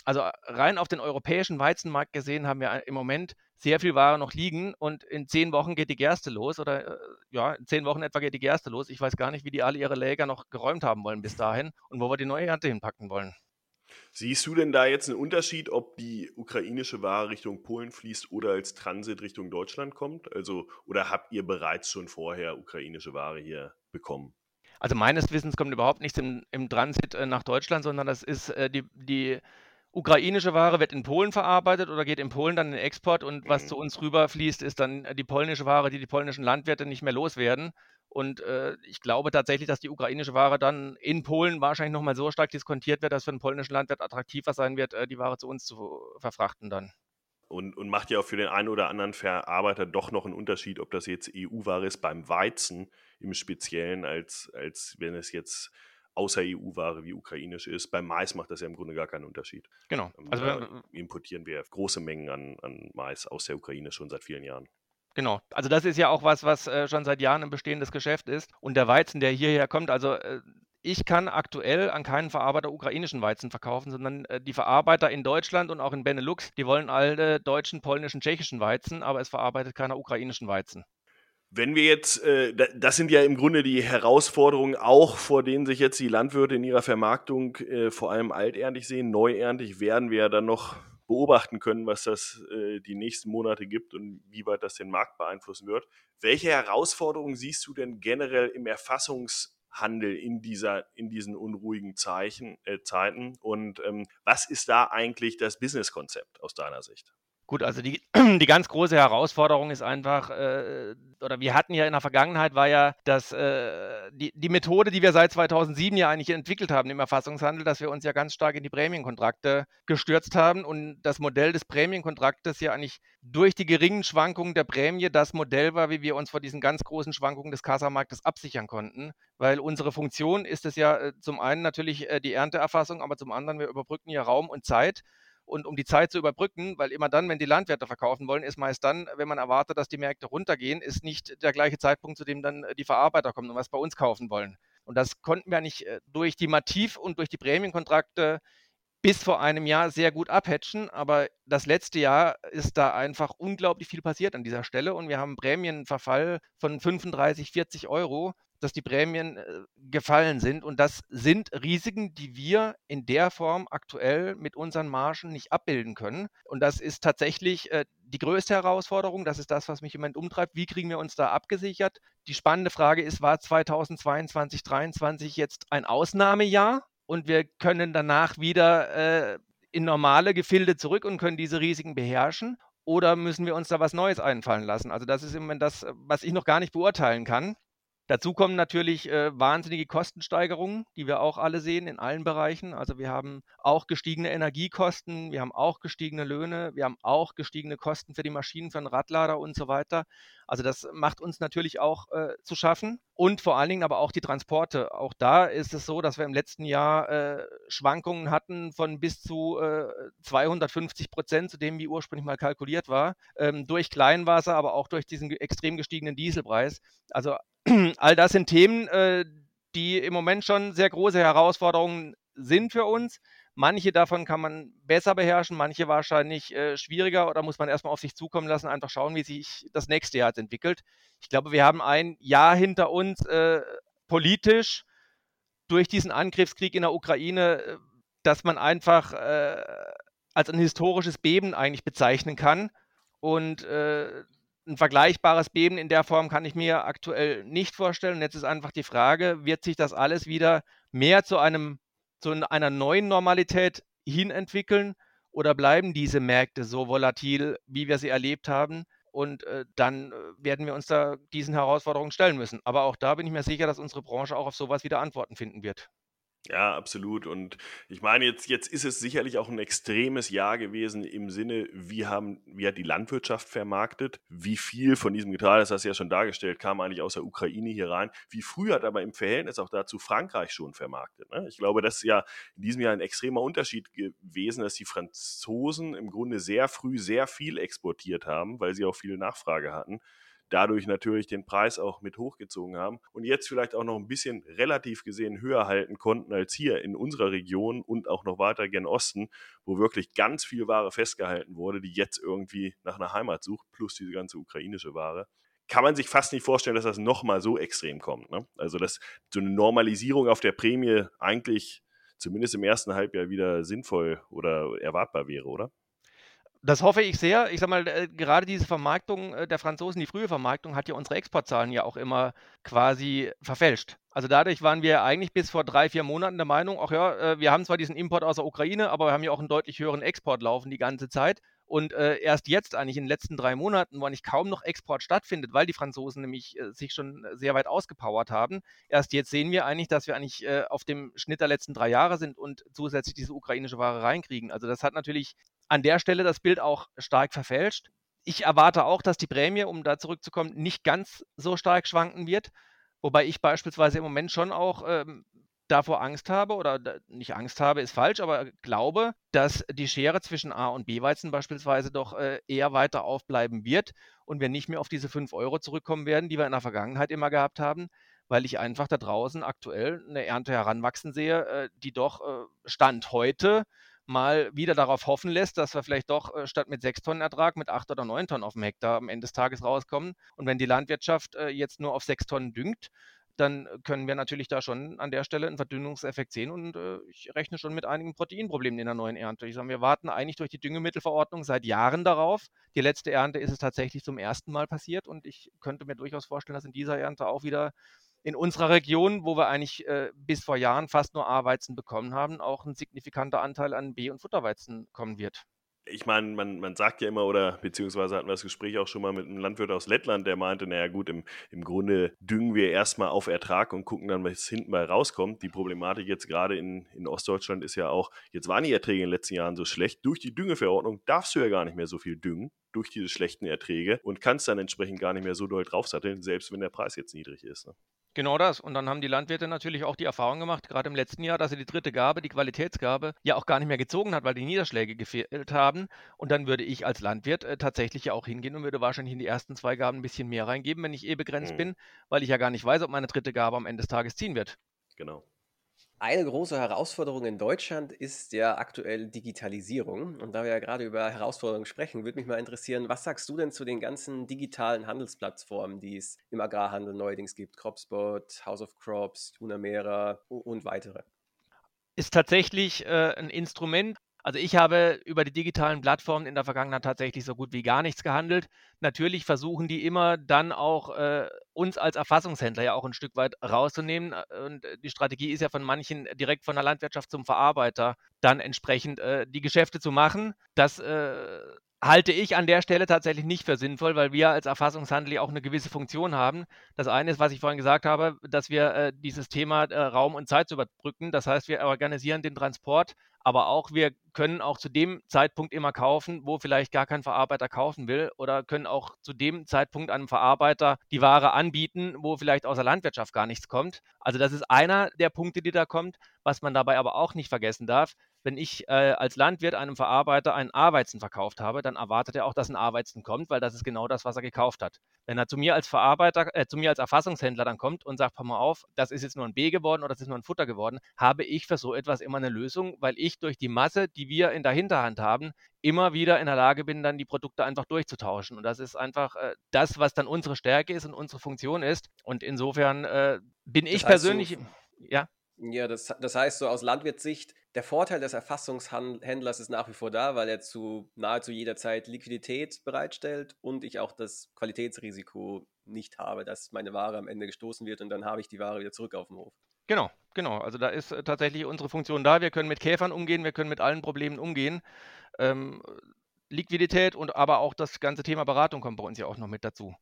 Also rein auf den europäischen Weizenmarkt gesehen haben wir im Moment sehr viel Ware noch liegen und in zehn Wochen geht die Gerste los oder äh, ja, in zehn Wochen etwa geht die Gerste los. Ich weiß gar nicht, wie die alle ihre Läger noch geräumt haben wollen bis dahin und wo wir die neue Ernte hinpacken wollen. Siehst du denn da jetzt einen Unterschied, ob die ukrainische Ware Richtung Polen fließt oder als Transit Richtung Deutschland kommt? Also, oder habt ihr bereits schon vorher ukrainische Ware hier bekommen? Also meines Wissens kommt überhaupt nichts im, im Transit äh, nach Deutschland, sondern das ist äh, die, die ukrainische Ware wird in Polen verarbeitet oder geht in Polen dann in den Export und was mhm. zu uns rüberfließt, ist dann äh, die polnische Ware, die die polnischen Landwirte nicht mehr loswerden. Und äh, ich glaube tatsächlich, dass die ukrainische Ware dann in Polen wahrscheinlich nochmal so stark diskontiert wird, dass für den polnischen Landwirt attraktiver sein wird, äh, die Ware zu uns zu verfrachten dann. Und, und macht ja auch für den einen oder anderen Verarbeiter doch noch einen Unterschied, ob das jetzt EU-Ware ist beim Weizen im Speziellen, als, als wenn es jetzt außer EU-Ware wie ukrainisch ist. Beim Mais macht das ja im Grunde gar keinen Unterschied. Genau. Ähm, also da importieren wir große Mengen an, an Mais aus der Ukraine schon seit vielen Jahren. Genau. Also das ist ja auch was, was äh, schon seit Jahren ein bestehendes Geschäft ist. Und der Weizen, der hierher kommt, also äh, ich kann aktuell an keinen Verarbeiter ukrainischen Weizen verkaufen, sondern äh, die Verarbeiter in Deutschland und auch in Benelux, die wollen alle deutschen, polnischen, tschechischen Weizen, aber es verarbeitet keiner ukrainischen Weizen. Wenn wir jetzt, äh, das sind ja im Grunde die Herausforderungen auch, vor denen sich jetzt die Landwirte in ihrer Vermarktung äh, vor allem alterntig sehen. Neuerntig werden wir ja dann noch beobachten können, was das äh, die nächsten Monate gibt und wie weit das den Markt beeinflussen wird. Welche Herausforderungen siehst du denn generell im Erfassungshandel in dieser in diesen unruhigen Zeichen, äh, Zeiten und ähm, was ist da eigentlich das Businesskonzept aus deiner Sicht? Gut, also die, die ganz große Herausforderung ist einfach, äh, oder wir hatten ja in der Vergangenheit, war ja, dass äh, die, die Methode, die wir seit 2007 ja eigentlich entwickelt haben im Erfassungshandel, dass wir uns ja ganz stark in die Prämienkontrakte gestürzt haben und das Modell des Prämienkontraktes ja eigentlich durch die geringen Schwankungen der Prämie das Modell war, wie wir uns vor diesen ganz großen Schwankungen des Kassamarktes absichern konnten, weil unsere Funktion ist es ja äh, zum einen natürlich äh, die Ernteerfassung, aber zum anderen wir überbrücken ja Raum und Zeit und um die Zeit zu überbrücken, weil immer dann, wenn die Landwirte verkaufen wollen, ist meist dann, wenn man erwartet, dass die Märkte runtergehen, ist nicht der gleiche Zeitpunkt, zu dem dann äh, die Verarbeiter kommen und was bei uns kaufen wollen. Und das konnten wir nicht äh, durch die Mativ und durch die Prämienkontrakte bis vor einem Jahr sehr gut abhatchen, aber das letzte Jahr ist da einfach unglaublich viel passiert an dieser Stelle und wir haben einen Prämienverfall von 35, 40 Euro dass die Prämien äh, gefallen sind. Und das sind Risiken, die wir in der Form aktuell mit unseren Margen nicht abbilden können. Und das ist tatsächlich äh, die größte Herausforderung. Das ist das, was mich im Moment umtreibt. Wie kriegen wir uns da abgesichert? Die spannende Frage ist, war 2022, 2023 jetzt ein Ausnahmejahr? Und wir können danach wieder äh, in normale Gefilde zurück und können diese Risiken beherrschen? Oder müssen wir uns da was Neues einfallen lassen? Also das ist im Moment das, was ich noch gar nicht beurteilen kann. Dazu kommen natürlich äh, wahnsinnige Kostensteigerungen, die wir auch alle sehen in allen Bereichen. Also wir haben auch gestiegene Energiekosten, wir haben auch gestiegene Löhne, wir haben auch gestiegene Kosten für die Maschinen, für den Radlader und so weiter. Also das macht uns natürlich auch äh, zu schaffen und vor allen Dingen aber auch die Transporte. Auch da ist es so, dass wir im letzten Jahr äh, Schwankungen hatten von bis zu 250 äh, Prozent zu dem, wie ursprünglich mal kalkuliert war, ähm, durch Kleinwasser, aber auch durch diesen extrem gestiegenen Dieselpreis. Also all das sind Themen, äh, die im Moment schon sehr große Herausforderungen sind für uns. Manche davon kann man besser beherrschen, manche wahrscheinlich äh, schwieriger oder muss man erstmal auf sich zukommen lassen, einfach schauen, wie sich das nächste Jahr entwickelt. Ich glaube, wir haben ein Jahr hinter uns äh, politisch durch diesen Angriffskrieg in der Ukraine, äh, dass man einfach äh, als ein historisches Beben eigentlich bezeichnen kann. Und äh, ein vergleichbares Beben in der Form kann ich mir aktuell nicht vorstellen. Jetzt ist einfach die Frage, wird sich das alles wieder mehr zu einem zu einer neuen Normalität hin entwickeln oder bleiben diese Märkte so volatil, wie wir sie erlebt haben? Und äh, dann äh, werden wir uns da diesen Herausforderungen stellen müssen. Aber auch da bin ich mir sicher, dass unsere Branche auch auf sowas wieder Antworten finden wird. Ja, absolut. Und ich meine, jetzt, jetzt ist es sicherlich auch ein extremes Jahr gewesen im Sinne, wie, haben, wie hat die Landwirtschaft vermarktet? Wie viel von diesem Getreide, das hast du ja schon dargestellt, kam eigentlich aus der Ukraine hier rein? Wie früh hat aber im Verhältnis auch dazu Frankreich schon vermarktet? Ne? Ich glaube, das ist ja in diesem Jahr ein extremer Unterschied gewesen, dass die Franzosen im Grunde sehr früh sehr viel exportiert haben, weil sie auch viel Nachfrage hatten dadurch natürlich den Preis auch mit hochgezogen haben und jetzt vielleicht auch noch ein bisschen relativ gesehen höher halten konnten als hier in unserer Region und auch noch weiter gen Osten, wo wirklich ganz viel Ware festgehalten wurde, die jetzt irgendwie nach einer Heimat sucht, plus diese ganze ukrainische Ware kann man sich fast nicht vorstellen, dass das nochmal so extrem kommt. Ne? Also, dass so eine Normalisierung auf der Prämie eigentlich zumindest im ersten Halbjahr wieder sinnvoll oder erwartbar wäre, oder? Das hoffe ich sehr. Ich sage mal, äh, gerade diese Vermarktung äh, der Franzosen, die frühe Vermarktung, hat ja unsere Exportzahlen ja auch immer quasi verfälscht. Also dadurch waren wir eigentlich bis vor drei, vier Monaten der Meinung, ach ja, äh, wir haben zwar diesen Import aus der Ukraine, aber wir haben ja auch einen deutlich höheren Export laufen die ganze Zeit. Und erst jetzt, eigentlich in den letzten drei Monaten, wo eigentlich kaum noch Export stattfindet, weil die Franzosen nämlich sich schon sehr weit ausgepowert haben, erst jetzt sehen wir eigentlich, dass wir eigentlich auf dem Schnitt der letzten drei Jahre sind und zusätzlich diese ukrainische Ware reinkriegen. Also das hat natürlich an der Stelle das Bild auch stark verfälscht. Ich erwarte auch, dass die Prämie, um da zurückzukommen, nicht ganz so stark schwanken wird. Wobei ich beispielsweise im Moment schon auch ähm, davor Angst habe oder nicht Angst habe, ist falsch, aber glaube, dass die Schere zwischen A und B-Weizen beispielsweise doch äh, eher weiter aufbleiben wird und wir nicht mehr auf diese 5 Euro zurückkommen werden, die wir in der Vergangenheit immer gehabt haben, weil ich einfach da draußen aktuell eine Ernte heranwachsen sehe, äh, die doch äh, Stand heute mal wieder darauf hoffen lässt, dass wir vielleicht doch statt mit 6 Tonnen Ertrag mit 8 oder 9 Tonnen auf dem Hektar am Ende des Tages rauskommen. Und wenn die Landwirtschaft jetzt nur auf 6 Tonnen düngt, dann können wir natürlich da schon an der Stelle einen Verdünnungseffekt sehen und äh, ich rechne schon mit einigen Proteinproblemen in der neuen Ernte. Ich sage, wir warten eigentlich durch die Düngemittelverordnung seit Jahren darauf. Die letzte Ernte ist es tatsächlich zum ersten Mal passiert und ich könnte mir durchaus vorstellen, dass in dieser Ernte auch wieder in unserer Region, wo wir eigentlich äh, bis vor Jahren fast nur A-Weizen bekommen haben, auch ein signifikanter Anteil an B- und Futterweizen kommen wird ich meine, man, man sagt ja immer, oder beziehungsweise hatten wir das Gespräch auch schon mal mit einem Landwirt aus Lettland, der meinte, naja gut, im, im Grunde düngen wir erstmal auf Ertrag und gucken dann, was hinten bei rauskommt. Die Problematik jetzt gerade in, in Ostdeutschland ist ja auch, jetzt waren die Erträge in den letzten Jahren so schlecht. Durch die Düngeverordnung darfst du ja gar nicht mehr so viel düngen, durch diese schlechten Erträge und kannst dann entsprechend gar nicht mehr so doll draufsatteln, selbst wenn der Preis jetzt niedrig ist. Ne? Genau das. Und dann haben die Landwirte natürlich auch die Erfahrung gemacht, gerade im letzten Jahr, dass sie die dritte Gabe, die Qualitätsgabe, ja auch gar nicht mehr gezogen hat, weil die Niederschläge gefehlt haben. Und dann würde ich als Landwirt äh, tatsächlich ja auch hingehen und würde wahrscheinlich in die ersten zwei Gaben ein bisschen mehr reingeben, wenn ich eh begrenzt mhm. bin, weil ich ja gar nicht weiß, ob meine dritte Gabe am Ende des Tages ziehen wird. Genau. Eine große Herausforderung in Deutschland ist ja aktuell Digitalisierung. Und da wir ja gerade über Herausforderungen sprechen, würde mich mal interessieren, was sagst du denn zu den ganzen digitalen Handelsplattformen, die es im Agrarhandel neuerdings gibt? Cropspot, House of Crops, Tunamera und weitere. Ist tatsächlich äh, ein Instrument, also ich habe über die digitalen Plattformen in der Vergangenheit tatsächlich so gut wie gar nichts gehandelt. Natürlich versuchen die immer dann auch äh, uns als Erfassungshändler ja auch ein Stück weit rauszunehmen. Äh, und äh, die Strategie ist ja von manchen direkt von der Landwirtschaft zum Verarbeiter dann entsprechend äh, die Geschäfte zu machen. Das äh, halte ich an der Stelle tatsächlich nicht für sinnvoll, weil wir als Erfassungshandel ja auch eine gewisse Funktion haben. Das eine ist, was ich vorhin gesagt habe, dass wir äh, dieses Thema äh, Raum und Zeit zu überbrücken. Das heißt, wir organisieren den Transport aber auch wir können auch zu dem Zeitpunkt immer kaufen, wo vielleicht gar kein Verarbeiter kaufen will oder können auch zu dem Zeitpunkt einem Verarbeiter die Ware anbieten, wo vielleicht aus der Landwirtschaft gar nichts kommt. Also das ist einer der Punkte, die da kommt. Was man dabei aber auch nicht vergessen darf, wenn ich äh, als Landwirt einem Verarbeiter einen Arbeitsen verkauft habe, dann erwartet er auch, dass ein Arbeitsen kommt, weil das ist genau das, was er gekauft hat. Wenn er zu mir als Verarbeiter, äh, zu mir als Erfassungshändler dann kommt und sagt, pass mal auf, das ist jetzt nur ein B geworden oder das ist nur ein Futter geworden, habe ich für so etwas immer eine Lösung, weil ich durch die Masse, die wir in der Hinterhand haben, immer wieder in der Lage bin, dann die Produkte einfach durchzutauschen. Und das ist einfach äh, das, was dann unsere Stärke ist und unsere Funktion ist. Und insofern äh, bin das ich persönlich, so, ja. Ja, das, das heißt so aus Landwirtssicht, der Vorteil des Erfassungshändlers ist nach wie vor da, weil er zu nahezu jeder Zeit Liquidität bereitstellt und ich auch das Qualitätsrisiko nicht habe, dass meine Ware am Ende gestoßen wird und dann habe ich die Ware wieder zurück auf dem Hof. Genau, genau. Also da ist äh, tatsächlich unsere Funktion da. Wir können mit Käfern umgehen, wir können mit allen Problemen umgehen. Ähm, Liquidität und aber auch das ganze Thema Beratung kommt bei uns ja auch noch mit dazu.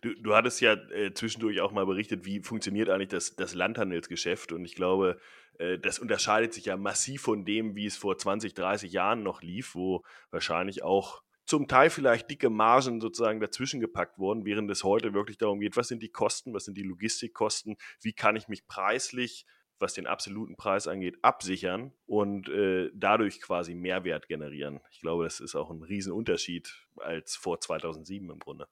Du, du hattest ja äh, zwischendurch auch mal berichtet, wie funktioniert eigentlich das, das Landhandelsgeschäft. Und ich glaube, äh, das unterscheidet sich ja massiv von dem, wie es vor 20, 30 Jahren noch lief, wo wahrscheinlich auch zum Teil vielleicht dicke Margen sozusagen dazwischen gepackt wurden, während es heute wirklich darum geht, was sind die Kosten, was sind die Logistikkosten, wie kann ich mich preislich, was den absoluten Preis angeht, absichern und äh, dadurch quasi Mehrwert generieren. Ich glaube, das ist auch ein Riesenunterschied als vor 2007 im Grunde.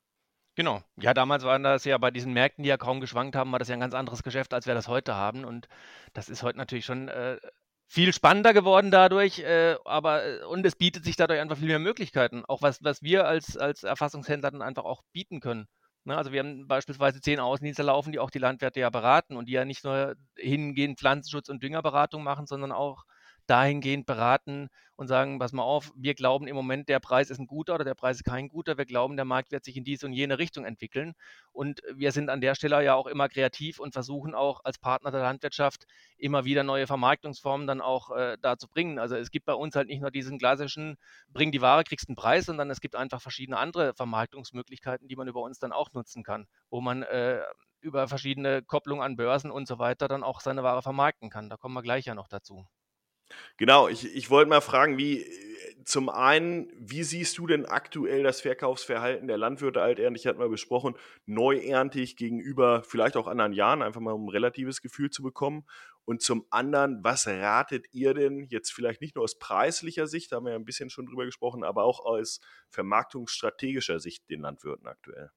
Genau. Ja, damals waren das ja bei diesen Märkten, die ja kaum geschwankt haben, war das ja ein ganz anderes Geschäft, als wir das heute haben. Und das ist heute natürlich schon äh, viel spannender geworden dadurch, äh, aber äh, und es bietet sich dadurch einfach viel mehr Möglichkeiten, auch was, was wir als, als Erfassungshändler dann einfach auch bieten können. Ne? Also wir haben beispielsweise zehn Außendienste laufen, die auch die Landwirte ja beraten und die ja nicht nur hingehend Pflanzenschutz und Düngerberatung machen, sondern auch dahingehend beraten und sagen, pass mal auf, wir glauben im Moment, der Preis ist ein guter oder der Preis ist kein guter. Wir glauben, der Markt wird sich in diese und jene Richtung entwickeln. Und wir sind an der Stelle ja auch immer kreativ und versuchen auch als Partner der Landwirtschaft immer wieder neue Vermarktungsformen dann auch äh, da zu bringen. Also es gibt bei uns halt nicht nur diesen klassischen, bring die Ware, kriegst einen Preis, sondern es gibt einfach verschiedene andere Vermarktungsmöglichkeiten, die man über uns dann auch nutzen kann, wo man äh, über verschiedene Kopplungen an Börsen und so weiter dann auch seine Ware vermarkten kann. Da kommen wir gleich ja noch dazu. Genau, ich, ich wollte mal fragen, wie zum einen, wie siehst du denn aktuell das Verkaufsverhalten der Landwirte alterntig, hatten wir besprochen, neuerntig gegenüber vielleicht auch anderen Jahren, einfach mal um ein relatives Gefühl zu bekommen. Und zum anderen, was ratet ihr denn jetzt vielleicht nicht nur aus preislicher Sicht, da haben wir ja ein bisschen schon drüber gesprochen, aber auch aus vermarktungsstrategischer Sicht den Landwirten aktuell?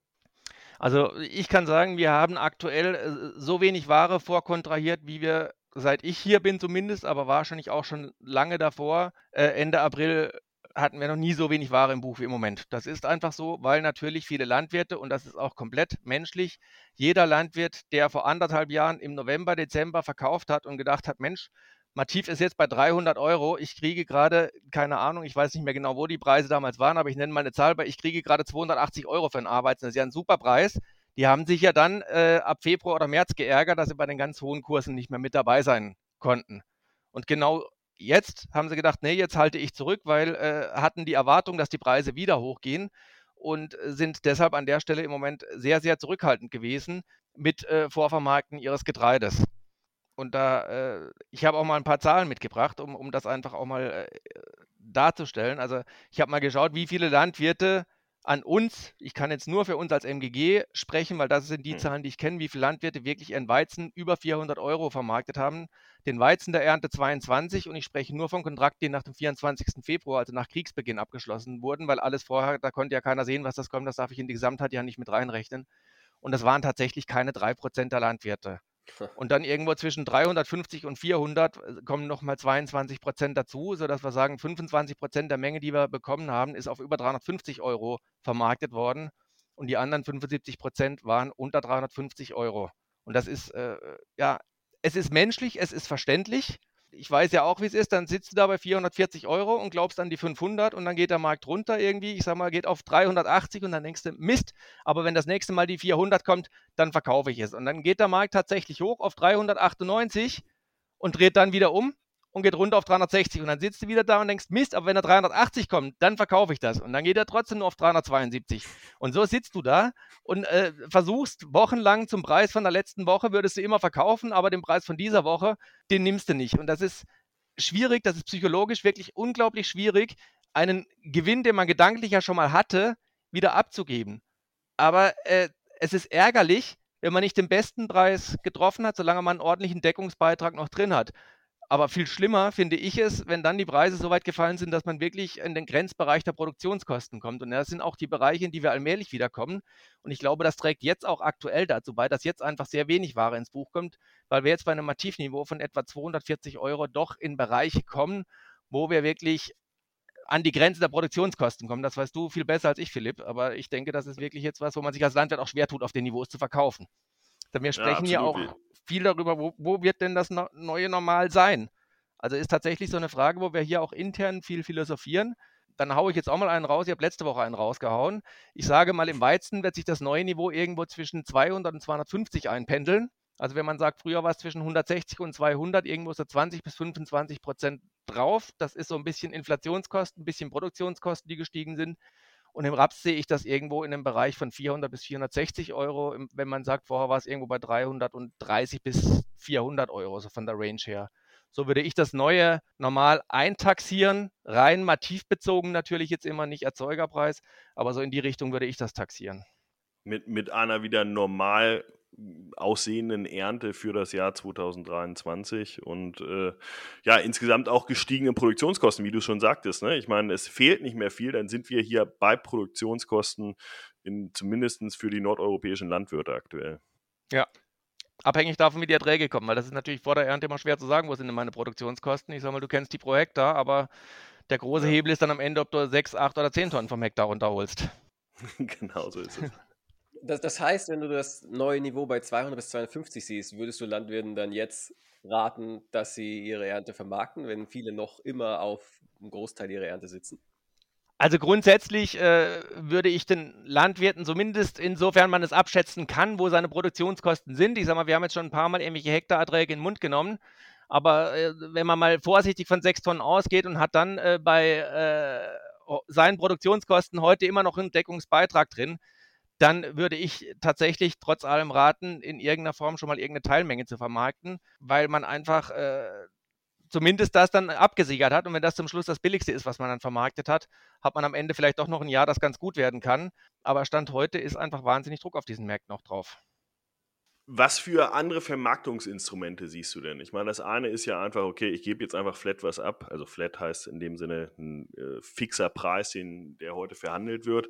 Also ich kann sagen, wir haben aktuell äh, so wenig Ware vorkontrahiert, wie wir seit ich hier bin zumindest, aber wahrscheinlich auch schon lange davor, äh, Ende April hatten wir noch nie so wenig Ware im Buch wie im Moment. Das ist einfach so, weil natürlich viele Landwirte, und das ist auch komplett menschlich, jeder Landwirt, der vor anderthalb Jahren im November, Dezember verkauft hat und gedacht hat, Mensch, Mativ ist jetzt bei 300 Euro. Ich kriege gerade, keine Ahnung, ich weiß nicht mehr genau, wo die Preise damals waren, aber ich nenne mal eine Zahl, weil ich kriege gerade 280 Euro für einen Arbeits. Das ist ja ein super Preis. Die haben sich ja dann äh, ab Februar oder März geärgert, dass sie bei den ganz hohen Kursen nicht mehr mit dabei sein konnten. Und genau jetzt haben sie gedacht, nee, jetzt halte ich zurück, weil äh, hatten die Erwartung, dass die Preise wieder hochgehen und sind deshalb an der Stelle im Moment sehr, sehr zurückhaltend gewesen mit äh, Vorvermarkten ihres Getreides. Und da, äh, ich habe auch mal ein paar Zahlen mitgebracht, um, um das einfach auch mal äh, darzustellen. Also ich habe mal geschaut, wie viele Landwirte an uns, ich kann jetzt nur für uns als MGG sprechen, weil das sind die mhm. Zahlen, die ich kenne, wie viele Landwirte wirklich ihren Weizen über 400 Euro vermarktet haben. Den Weizen der Ernte 22 und ich spreche nur von Kontrakten, die nach dem 24. Februar, also nach Kriegsbeginn abgeschlossen wurden, weil alles vorher, da konnte ja keiner sehen, was das kommt, das darf ich in die Gesamtheit ja nicht mit reinrechnen. Und das waren tatsächlich keine 3% der Landwirte. Und dann irgendwo zwischen 350 und 400 äh, kommen nochmal 22 Prozent dazu, sodass wir sagen, 25 Prozent der Menge, die wir bekommen haben, ist auf über 350 Euro vermarktet worden. Und die anderen 75 Prozent waren unter 350 Euro. Und das ist, äh, ja, es ist menschlich, es ist verständlich ich weiß ja auch, wie es ist, dann sitzt du da bei 440 Euro und glaubst an die 500 und dann geht der Markt runter irgendwie, ich sag mal, geht auf 380 und dann denkst du, Mist, aber wenn das nächste Mal die 400 kommt, dann verkaufe ich es. Und dann geht der Markt tatsächlich hoch auf 398 und dreht dann wieder um und geht runter auf 360 und dann sitzt du wieder da und denkst, Mist, aber wenn er 380 kommt, dann verkaufe ich das und dann geht er trotzdem nur auf 372 und so sitzt du da und äh, versuchst wochenlang zum Preis von der letzten Woche würdest du immer verkaufen, aber den Preis von dieser Woche, den nimmst du nicht und das ist schwierig, das ist psychologisch wirklich unglaublich schwierig, einen Gewinn, den man gedanklich ja schon mal hatte, wieder abzugeben. Aber äh, es ist ärgerlich, wenn man nicht den besten Preis getroffen hat, solange man einen ordentlichen Deckungsbeitrag noch drin hat. Aber viel schlimmer finde ich es, wenn dann die Preise so weit gefallen sind, dass man wirklich in den Grenzbereich der Produktionskosten kommt. Und das sind auch die Bereiche, in die wir allmählich wiederkommen. Und ich glaube, das trägt jetzt auch aktuell dazu bei, dass jetzt einfach sehr wenig Ware ins Buch kommt, weil wir jetzt bei einem Mativniveau von etwa 240 Euro doch in Bereiche kommen, wo wir wirklich an die Grenze der Produktionskosten kommen. Das weißt du viel besser als ich, Philipp. Aber ich denke, das ist wirklich jetzt was, wo man sich als Landwirt auch schwer tut, auf den Niveaus zu verkaufen. Denn wir sprechen ja, ja auch viel darüber, wo, wo wird denn das neue Normal sein? Also ist tatsächlich so eine Frage, wo wir hier auch intern viel philosophieren. Dann haue ich jetzt auch mal einen raus. Ich habe letzte Woche einen rausgehauen. Ich sage mal, im Weizen wird sich das neue Niveau irgendwo zwischen 200 und 250 einpendeln. Also wenn man sagt, früher war es zwischen 160 und 200, irgendwo so 20 bis 25 Prozent drauf. Das ist so ein bisschen Inflationskosten, ein bisschen Produktionskosten, die gestiegen sind. Und im Raps sehe ich das irgendwo in einem Bereich von 400 bis 460 Euro. Wenn man sagt, vorher war es irgendwo bei 330 bis 400 Euro, so von der Range her. So würde ich das neue normal eintaxieren, rein mativ bezogen natürlich jetzt immer nicht Erzeugerpreis, aber so in die Richtung würde ich das taxieren. Mit, mit einer wieder normal aussehenden Ernte für das Jahr 2023 und äh, ja, insgesamt auch gestiegene Produktionskosten, wie du schon sagtest. Ne? Ich meine, es fehlt nicht mehr viel, dann sind wir hier bei Produktionskosten in, zumindest für die nordeuropäischen Landwirte aktuell. Ja, abhängig davon, wie die Erträge kommen, weil das ist natürlich vor der Ernte immer schwer zu sagen, wo sind denn meine Produktionskosten. Ich sag mal, du kennst die pro Hektar, aber der große ja. Hebel ist dann am Ende, ob du 6, 8 oder 10 Tonnen vom Hektar runterholst. genau so ist es. Das, das, heißt, wenn du das neue Niveau bei 200 bis 250 siehst, würdest du Landwirten dann jetzt raten, dass sie ihre Ernte vermarkten, wenn viele noch immer auf einem Großteil ihrer Ernte sitzen? Also grundsätzlich äh, würde ich den Landwirten zumindest insofern man es abschätzen kann, wo seine Produktionskosten sind. Ich sage mal, wir haben jetzt schon ein paar Mal irgendwelche Hektarerträge in den Mund genommen. Aber äh, wenn man mal vorsichtig von sechs Tonnen ausgeht und hat dann äh, bei äh, seinen Produktionskosten heute immer noch einen Deckungsbeitrag drin, dann würde ich tatsächlich trotz allem raten, in irgendeiner Form schon mal irgendeine Teilmenge zu vermarkten, weil man einfach äh, zumindest das dann abgesichert hat. Und wenn das zum Schluss das Billigste ist, was man dann vermarktet hat, hat man am Ende vielleicht doch noch ein Jahr, das ganz gut werden kann. Aber Stand heute ist einfach wahnsinnig Druck auf diesen Märkten noch drauf. Was für andere Vermarktungsinstrumente siehst du denn? Ich meine, das eine ist ja einfach, okay, ich gebe jetzt einfach flat was ab. Also flat heißt in dem Sinne ein äh, fixer Preis, den, der heute verhandelt wird.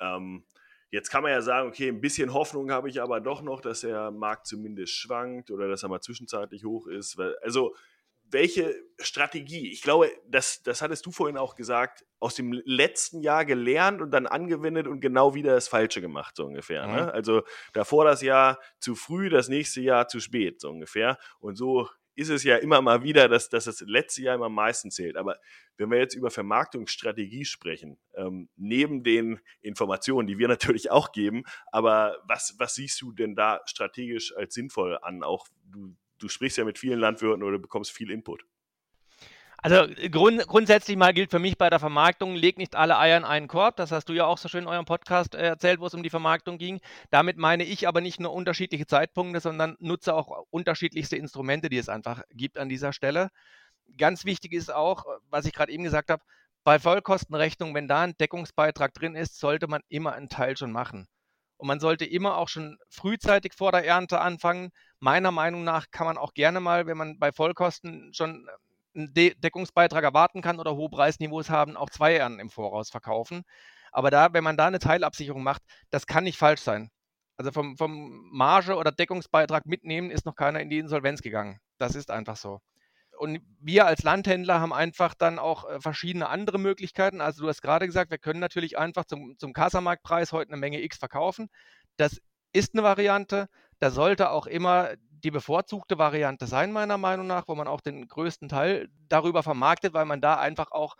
Ähm, jetzt kann man ja sagen, okay, ein bisschen Hoffnung habe ich aber doch noch, dass der Markt zumindest schwankt oder dass er mal zwischenzeitlich hoch ist. Also welche Strategie? Ich glaube, das, das hattest du vorhin auch gesagt, aus dem letzten Jahr gelernt und dann angewendet und genau wieder das Falsche gemacht, so ungefähr. Ne? Mhm. Ne? Also davor das Jahr zu früh, das nächste Jahr zu spät, so ungefähr. Und so ist es ja immer mal wieder, dass, dass das letzte Jahr immer am meisten zählt. Aber wenn wir jetzt über Vermarktungsstrategie sprechen, ähm, neben den Informationen, die wir natürlich auch geben, aber was, was siehst du denn da strategisch als sinnvoll an? Auch du du sprichst ja mit vielen Landwirten oder bekommst viel Input. Also grund, grundsätzlich mal gilt für mich bei der Vermarktung, leg nicht alle Eier in einen Korb. Das hast du ja auch so schön in eurem Podcast äh, erzählt, wo es um die Vermarktung ging. Damit meine ich aber nicht nur unterschiedliche Zeitpunkte, sondern nutze auch unterschiedlichste Instrumente, die es einfach gibt an dieser Stelle. Ganz wichtig ist auch, was ich gerade eben gesagt habe, bei Vollkostenrechnung, wenn da ein Deckungsbeitrag drin ist, sollte man immer einen Teil schon machen. Und man sollte immer auch schon frühzeitig vor der Ernte anfangen. Meiner Meinung nach kann man auch gerne mal, wenn man bei Vollkosten schon äh, einen De Deckungsbeitrag erwarten kann oder hohe Preisniveaus haben, auch zwei Ernten im Voraus verkaufen. Aber da, wenn man da eine Teilabsicherung macht, das kann nicht falsch sein. Also vom, vom Marge oder Deckungsbeitrag mitnehmen ist noch keiner in die Insolvenz gegangen. Das ist einfach so. Und wir als Landhändler haben einfach dann auch äh, verschiedene andere Möglichkeiten. Also du hast gerade gesagt, wir können natürlich einfach zum, zum Kassamarktpreis heute eine Menge X verkaufen. Das ist eine Variante. Da sollte auch immer die bevorzugte Variante sein, meiner Meinung nach, wo man auch den größten Teil darüber vermarktet, weil man da einfach auch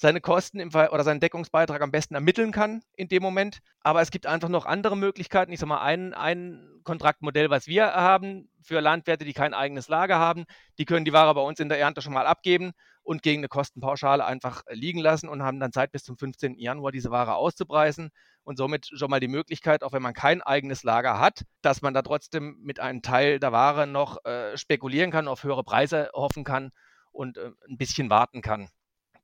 seine Kosten im oder seinen Deckungsbeitrag am besten ermitteln kann in dem Moment. Aber es gibt einfach noch andere Möglichkeiten. Ich sage mal, ein, ein Kontraktmodell, was wir haben für Landwirte, die kein eigenes Lager haben, die können die Ware bei uns in der Ernte schon mal abgeben und gegen eine Kostenpauschale einfach liegen lassen und haben dann Zeit bis zum 15. Januar diese Ware auszupreisen und somit schon mal die Möglichkeit, auch wenn man kein eigenes Lager hat, dass man da trotzdem mit einem Teil der Ware noch äh, spekulieren kann, auf höhere Preise hoffen kann und äh, ein bisschen warten kann.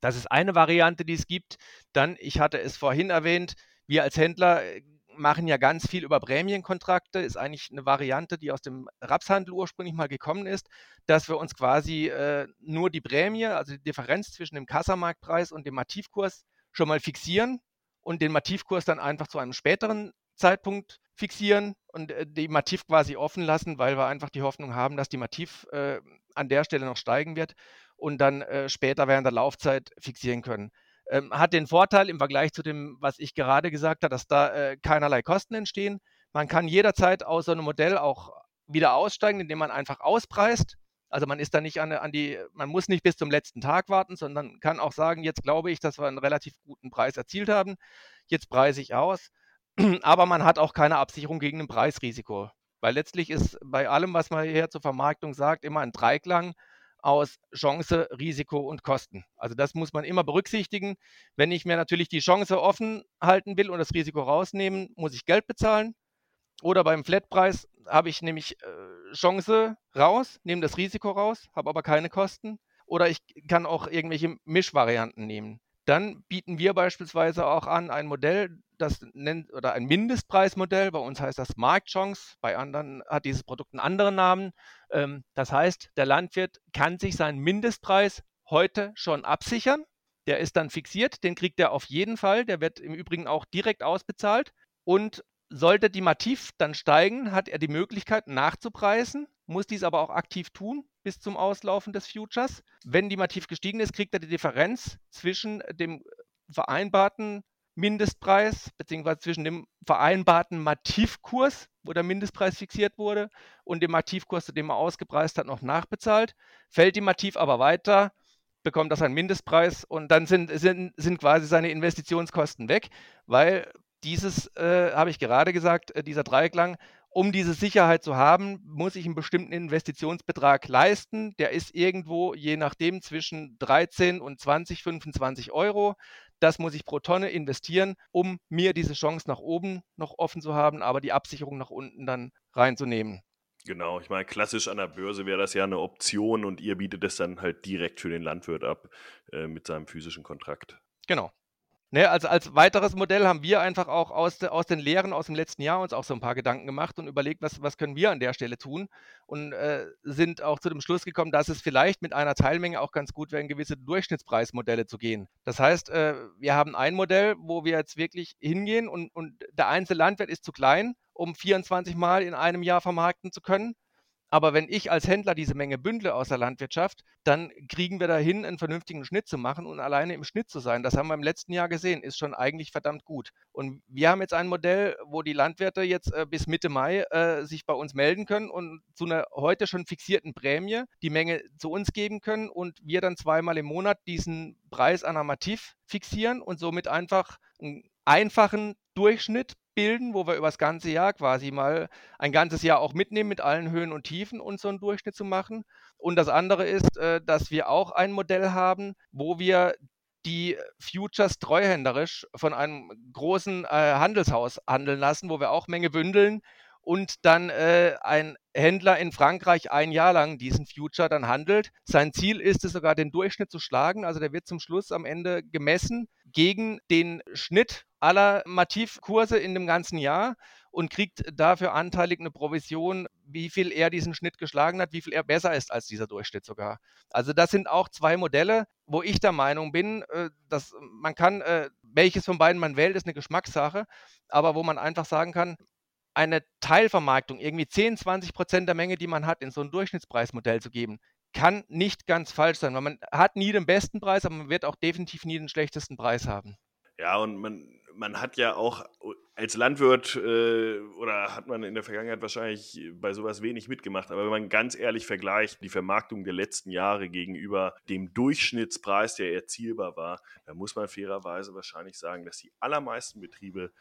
Das ist eine Variante, die es gibt. Dann, ich hatte es vorhin erwähnt, wir als Händler äh, machen ja ganz viel über Prämienkontrakte, ist eigentlich eine Variante, die aus dem Rapshandel ursprünglich mal gekommen ist, dass wir uns quasi äh, nur die Prämie, also die Differenz zwischen dem Kassamarktpreis und dem Mativkurs schon mal fixieren und den Mativkurs dann einfach zu einem späteren Zeitpunkt fixieren und äh, die Mativ quasi offen lassen, weil wir einfach die Hoffnung haben, dass die Mativ äh, an der Stelle noch steigen wird und dann äh, später während der Laufzeit fixieren können. Ähm, hat den Vorteil im Vergleich zu dem, was ich gerade gesagt habe, dass da äh, keinerlei Kosten entstehen. Man kann jederzeit aus so einem Modell auch wieder aussteigen, indem man einfach auspreist. Also man ist da nicht an, an, die, man muss nicht bis zum letzten Tag warten, sondern kann auch sagen, jetzt glaube ich, dass wir einen relativ guten Preis erzielt haben. Jetzt preise ich aus. Aber man hat auch keine Absicherung gegen ein Preisrisiko. Weil letztlich ist bei allem, was man hier zur Vermarktung sagt, immer ein Dreiklang aus Chance, Risiko und Kosten. Also das muss man immer berücksichtigen. Wenn ich mir natürlich die Chance offen halten will und das Risiko rausnehmen, muss ich Geld bezahlen. Oder beim Flatpreis habe ich nämlich äh, Chance raus, nehme das Risiko raus, habe aber keine Kosten. Oder ich kann auch irgendwelche Mischvarianten nehmen. Dann bieten wir beispielsweise auch an ein Modell, das nennt oder ein Mindestpreismodell. Bei uns heißt das Marktchance, bei anderen hat dieses Produkt einen anderen Namen. Ähm, das heißt, der Landwirt kann sich seinen Mindestpreis heute schon absichern. Der ist dann fixiert, den kriegt er auf jeden Fall. Der wird im Übrigen auch direkt ausbezahlt. Und sollte die Mativ dann steigen, hat er die Möglichkeit nachzupreisen, muss dies aber auch aktiv tun bis zum Auslaufen des Futures. Wenn die Mativ gestiegen ist, kriegt er die Differenz zwischen dem vereinbarten Mindestpreis beziehungsweise zwischen dem vereinbarten Mativkurs, wo der Mindestpreis fixiert wurde, und dem Mativkurs, den man ausgepreist hat, noch nachbezahlt. Fällt die Mativ aber weiter, bekommt das einen Mindestpreis und dann sind, sind, sind quasi seine Investitionskosten weg, weil dieses, äh, habe ich gerade gesagt, äh, dieser Dreiklang, um diese Sicherheit zu haben, muss ich einen bestimmten Investitionsbetrag leisten. Der ist irgendwo, je nachdem, zwischen 13 und 20, 25 Euro. Das muss ich pro Tonne investieren, um mir diese Chance nach oben noch offen zu haben, aber die Absicherung nach unten dann reinzunehmen. Genau, ich meine, klassisch an der Börse wäre das ja eine Option und ihr bietet es dann halt direkt für den Landwirt ab äh, mit seinem physischen Kontrakt. Genau. Ne, also als weiteres Modell haben wir einfach auch aus, de, aus den Lehren aus dem letzten Jahr uns auch so ein paar Gedanken gemacht und überlegt, was, was können wir an der Stelle tun und äh, sind auch zu dem Schluss gekommen, dass es vielleicht mit einer Teilmenge auch ganz gut wäre, in gewisse Durchschnittspreismodelle zu gehen. Das heißt, äh, wir haben ein Modell, wo wir jetzt wirklich hingehen und, und der einzelne Landwirt ist zu klein, um 24 Mal in einem Jahr vermarkten zu können. Aber wenn ich als Händler diese Menge bündle aus der Landwirtschaft, dann kriegen wir dahin, einen vernünftigen Schnitt zu machen und alleine im Schnitt zu sein. Das haben wir im letzten Jahr gesehen, ist schon eigentlich verdammt gut. Und wir haben jetzt ein Modell, wo die Landwirte jetzt äh, bis Mitte Mai äh, sich bei uns melden können und zu einer heute schon fixierten Prämie die Menge zu uns geben können und wir dann zweimal im Monat diesen Preis anamativ fixieren und somit einfach einen einfachen Durchschnitt bilden, wo wir über das ganze Jahr quasi mal ein ganzes Jahr auch mitnehmen mit allen Höhen und Tiefen und so einen Durchschnitt zu machen. Und das andere ist, äh, dass wir auch ein Modell haben, wo wir die Futures treuhänderisch von einem großen äh, Handelshaus handeln lassen, wo wir auch Menge bündeln und dann äh, ein Händler in Frankreich ein Jahr lang diesen Future dann handelt. Sein Ziel ist es sogar, den Durchschnitt zu schlagen. Also der wird zum Schluss am Ende gemessen gegen den Schnitt aller Mativkurse in dem ganzen Jahr und kriegt dafür anteilig eine Provision, wie viel er diesen Schnitt geschlagen hat, wie viel er besser ist als dieser Durchschnitt sogar. Also das sind auch zwei Modelle, wo ich der Meinung bin, äh, dass man kann, äh, welches von beiden man wählt, ist eine Geschmackssache, aber wo man einfach sagen kann, eine Teilvermarktung, irgendwie 10, 20 Prozent der Menge, die man hat, in so ein Durchschnittspreismodell zu geben, kann nicht ganz falsch sein, weil man hat nie den besten Preis, aber man wird auch definitiv nie den schlechtesten Preis haben. Ja, und man, man hat ja auch als Landwirt äh, oder hat man in der Vergangenheit wahrscheinlich bei sowas wenig mitgemacht, aber wenn man ganz ehrlich vergleicht, die Vermarktung der letzten Jahre gegenüber dem Durchschnittspreis, der erzielbar war, dann muss man fairerweise wahrscheinlich sagen, dass die allermeisten Betriebe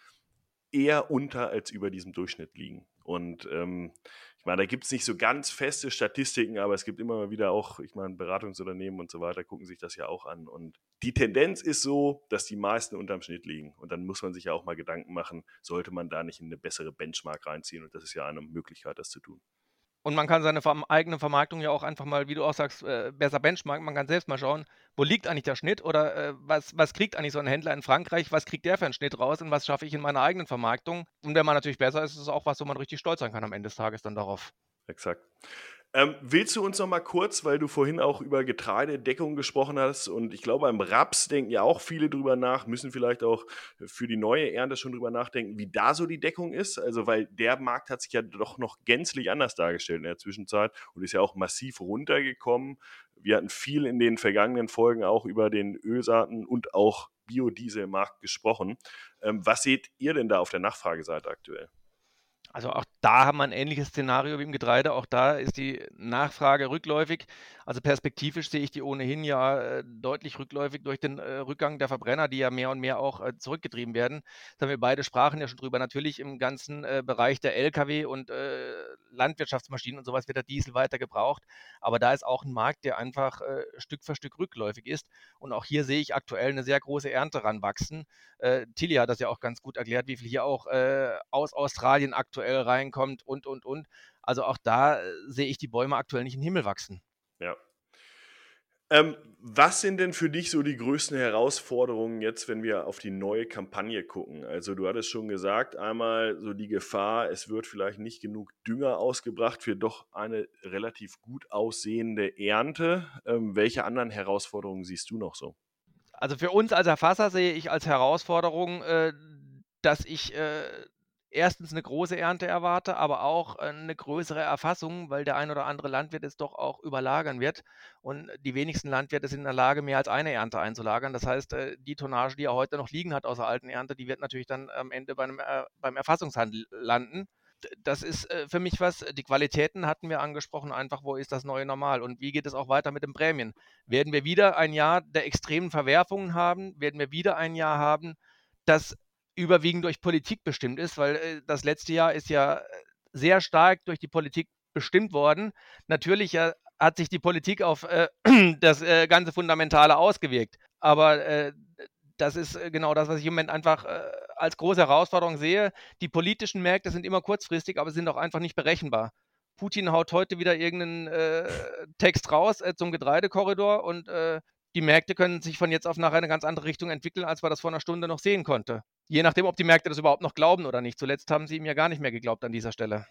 eher unter als über diesem Durchschnitt liegen. Und ähm, ich meine, da gibt es nicht so ganz feste Statistiken, aber es gibt immer mal wieder auch, ich meine, Beratungsunternehmen und so weiter gucken sich das ja auch an. Und die Tendenz ist so, dass die meisten unterm Schnitt liegen. Und dann muss man sich ja auch mal Gedanken machen, sollte man da nicht in eine bessere Benchmark reinziehen? Und das ist ja eine Möglichkeit, das zu tun. Und man kann seine eigene Vermarktung ja auch einfach mal, wie du auch sagst, äh, besser benchmarken. Man kann selbst mal schauen, wo liegt eigentlich der Schnitt oder äh, was, was kriegt eigentlich so ein Händler in Frankreich, was kriegt der für einen Schnitt raus und was schaffe ich in meiner eigenen Vermarktung. Und wenn man natürlich besser ist, ist es auch was, wo man richtig stolz sein kann am Ende des Tages dann darauf. Exakt. Ähm, willst du uns noch mal kurz, weil du vorhin auch über Getreidedeckung gesprochen hast und ich glaube, beim Raps denken ja auch viele drüber nach, müssen vielleicht auch für die neue Ernte schon drüber nachdenken, wie da so die Deckung ist. Also, weil der Markt hat sich ja doch noch gänzlich anders dargestellt in der Zwischenzeit und ist ja auch massiv runtergekommen. Wir hatten viel in den vergangenen Folgen auch über den Ölsaaten und auch Biodieselmarkt gesprochen. Ähm, was seht ihr denn da auf der Nachfrageseite aktuell? Also auch da haben wir ein ähnliches Szenario wie im Getreide. Auch da ist die Nachfrage rückläufig. Also perspektivisch sehe ich die ohnehin ja äh, deutlich rückläufig durch den äh, Rückgang der Verbrenner, die ja mehr und mehr auch äh, zurückgetrieben werden. Da haben wir beide sprachen ja schon drüber. Natürlich im ganzen Bereich der Lkw und Landwirtschaftsmaschinen und sowas wird der Diesel weiter gebraucht. Aber da ist auch ein Markt, der einfach Stück für Stück rückläufig ist. Und auch hier sehe ich aktuell eine sehr große Ernte ranwachsen. Tilly hat das ja auch ganz gut erklärt, wie viel hier auch aus Australien aktuell reinkommt und, und, und. Also auch da sehe ich die Bäume aktuell nicht in den Himmel wachsen. Ja. Ähm, was sind denn für dich so die größten Herausforderungen jetzt, wenn wir auf die neue Kampagne gucken? Also du hattest schon gesagt, einmal so die Gefahr, es wird vielleicht nicht genug Dünger ausgebracht für doch eine relativ gut aussehende Ernte. Ähm, welche anderen Herausforderungen siehst du noch so? Also für uns als Erfasser sehe ich als Herausforderung äh, dass ich äh, erstens eine große Ernte erwarte, aber auch äh, eine größere Erfassung, weil der ein oder andere Landwirt es doch auch überlagern wird. Und die wenigsten Landwirte sind in der Lage, mehr als eine Ernte einzulagern. Das heißt, äh, die Tonnage, die er heute noch liegen hat aus der alten Ernte, die wird natürlich dann am Ende bei äh, beim Erfassungshandel landen. Das ist für mich was, die Qualitäten hatten wir angesprochen, einfach, wo ist das neue Normal und wie geht es auch weiter mit den Prämien? Werden wir wieder ein Jahr der extremen Verwerfungen haben? Werden wir wieder ein Jahr haben, das überwiegend durch Politik bestimmt ist, weil äh, das letzte Jahr ist ja äh, sehr stark durch die Politik bestimmt worden. Natürlich äh, hat sich die Politik auf äh, das äh, ganze Fundamentale ausgewirkt. Aber äh, das ist genau das, was ich im Moment einfach als große Herausforderung sehe. Die politischen Märkte sind immer kurzfristig, aber sind auch einfach nicht berechenbar. Putin haut heute wieder irgendeinen Text raus zum Getreidekorridor und die Märkte können sich von jetzt auf nachher eine ganz andere Richtung entwickeln, als man das vor einer Stunde noch sehen konnte. Je nachdem, ob die Märkte das überhaupt noch glauben oder nicht. Zuletzt haben sie ihm ja gar nicht mehr geglaubt an dieser Stelle.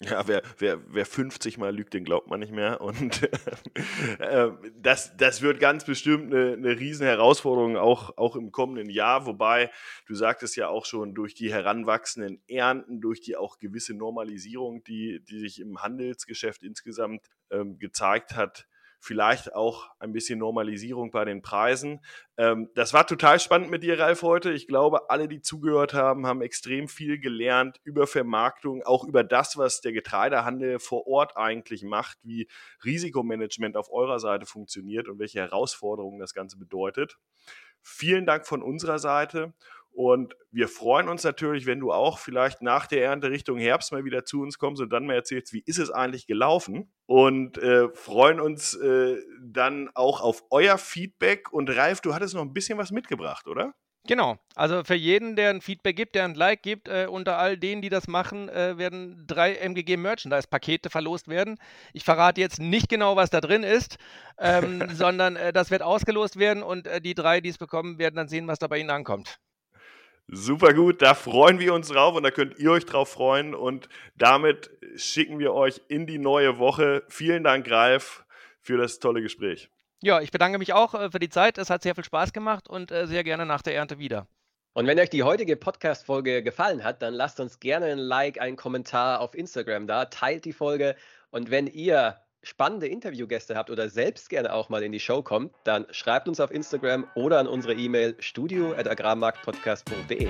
Ja, wer, wer, wer 50 Mal lügt, den glaubt man nicht mehr. Und äh, das, das wird ganz bestimmt eine, eine riesen Herausforderung, auch, auch im kommenden Jahr. Wobei, du sagtest ja auch schon, durch die heranwachsenden Ernten, durch die auch gewisse Normalisierung, die, die sich im Handelsgeschäft insgesamt ähm, gezeigt hat, vielleicht auch ein bisschen Normalisierung bei den Preisen. Ähm, das war total spannend mit dir, Ralf, heute. Ich glaube, alle, die zugehört haben, haben extrem viel gelernt über Vermarktung, auch über das, was der Getreidehandel vor Ort eigentlich macht, wie Risikomanagement auf eurer Seite funktioniert und welche Herausforderungen das Ganze bedeutet. Vielen Dank von unserer Seite und wir freuen uns natürlich, wenn du auch vielleicht nach der Ernte Richtung Herbst mal wieder zu uns kommst und dann mal erzählst, wie ist es eigentlich gelaufen. Und äh, freuen uns äh, dann auch auf euer Feedback. Und Ralf, du hattest noch ein bisschen was mitgebracht, oder? Genau. Also für jeden, der ein Feedback gibt, der ein Like gibt, äh, unter all denen, die das machen, äh, werden drei MGG Merchandise-Pakete verlost werden. Ich verrate jetzt nicht genau, was da drin ist, ähm, sondern äh, das wird ausgelost werden und äh, die drei, die es bekommen, werden dann sehen, was da bei ihnen ankommt. Super gut, da freuen wir uns drauf und da könnt ihr euch drauf freuen. Und damit schicken wir euch in die neue Woche. Vielen Dank, Ralf, für das tolle Gespräch. Ja, ich bedanke mich auch äh, für die Zeit. Es hat sehr viel Spaß gemacht und äh, sehr gerne nach der Ernte wieder. Und wenn euch die heutige Podcast-Folge gefallen hat, dann lasst uns gerne ein Like, einen Kommentar auf Instagram da, teilt die Folge und wenn ihr spannende Interviewgäste habt oder selbst gerne auch mal in die Show kommt, dann schreibt uns auf Instagram oder an unsere E-Mail studio.agrarmarktpodcast.de.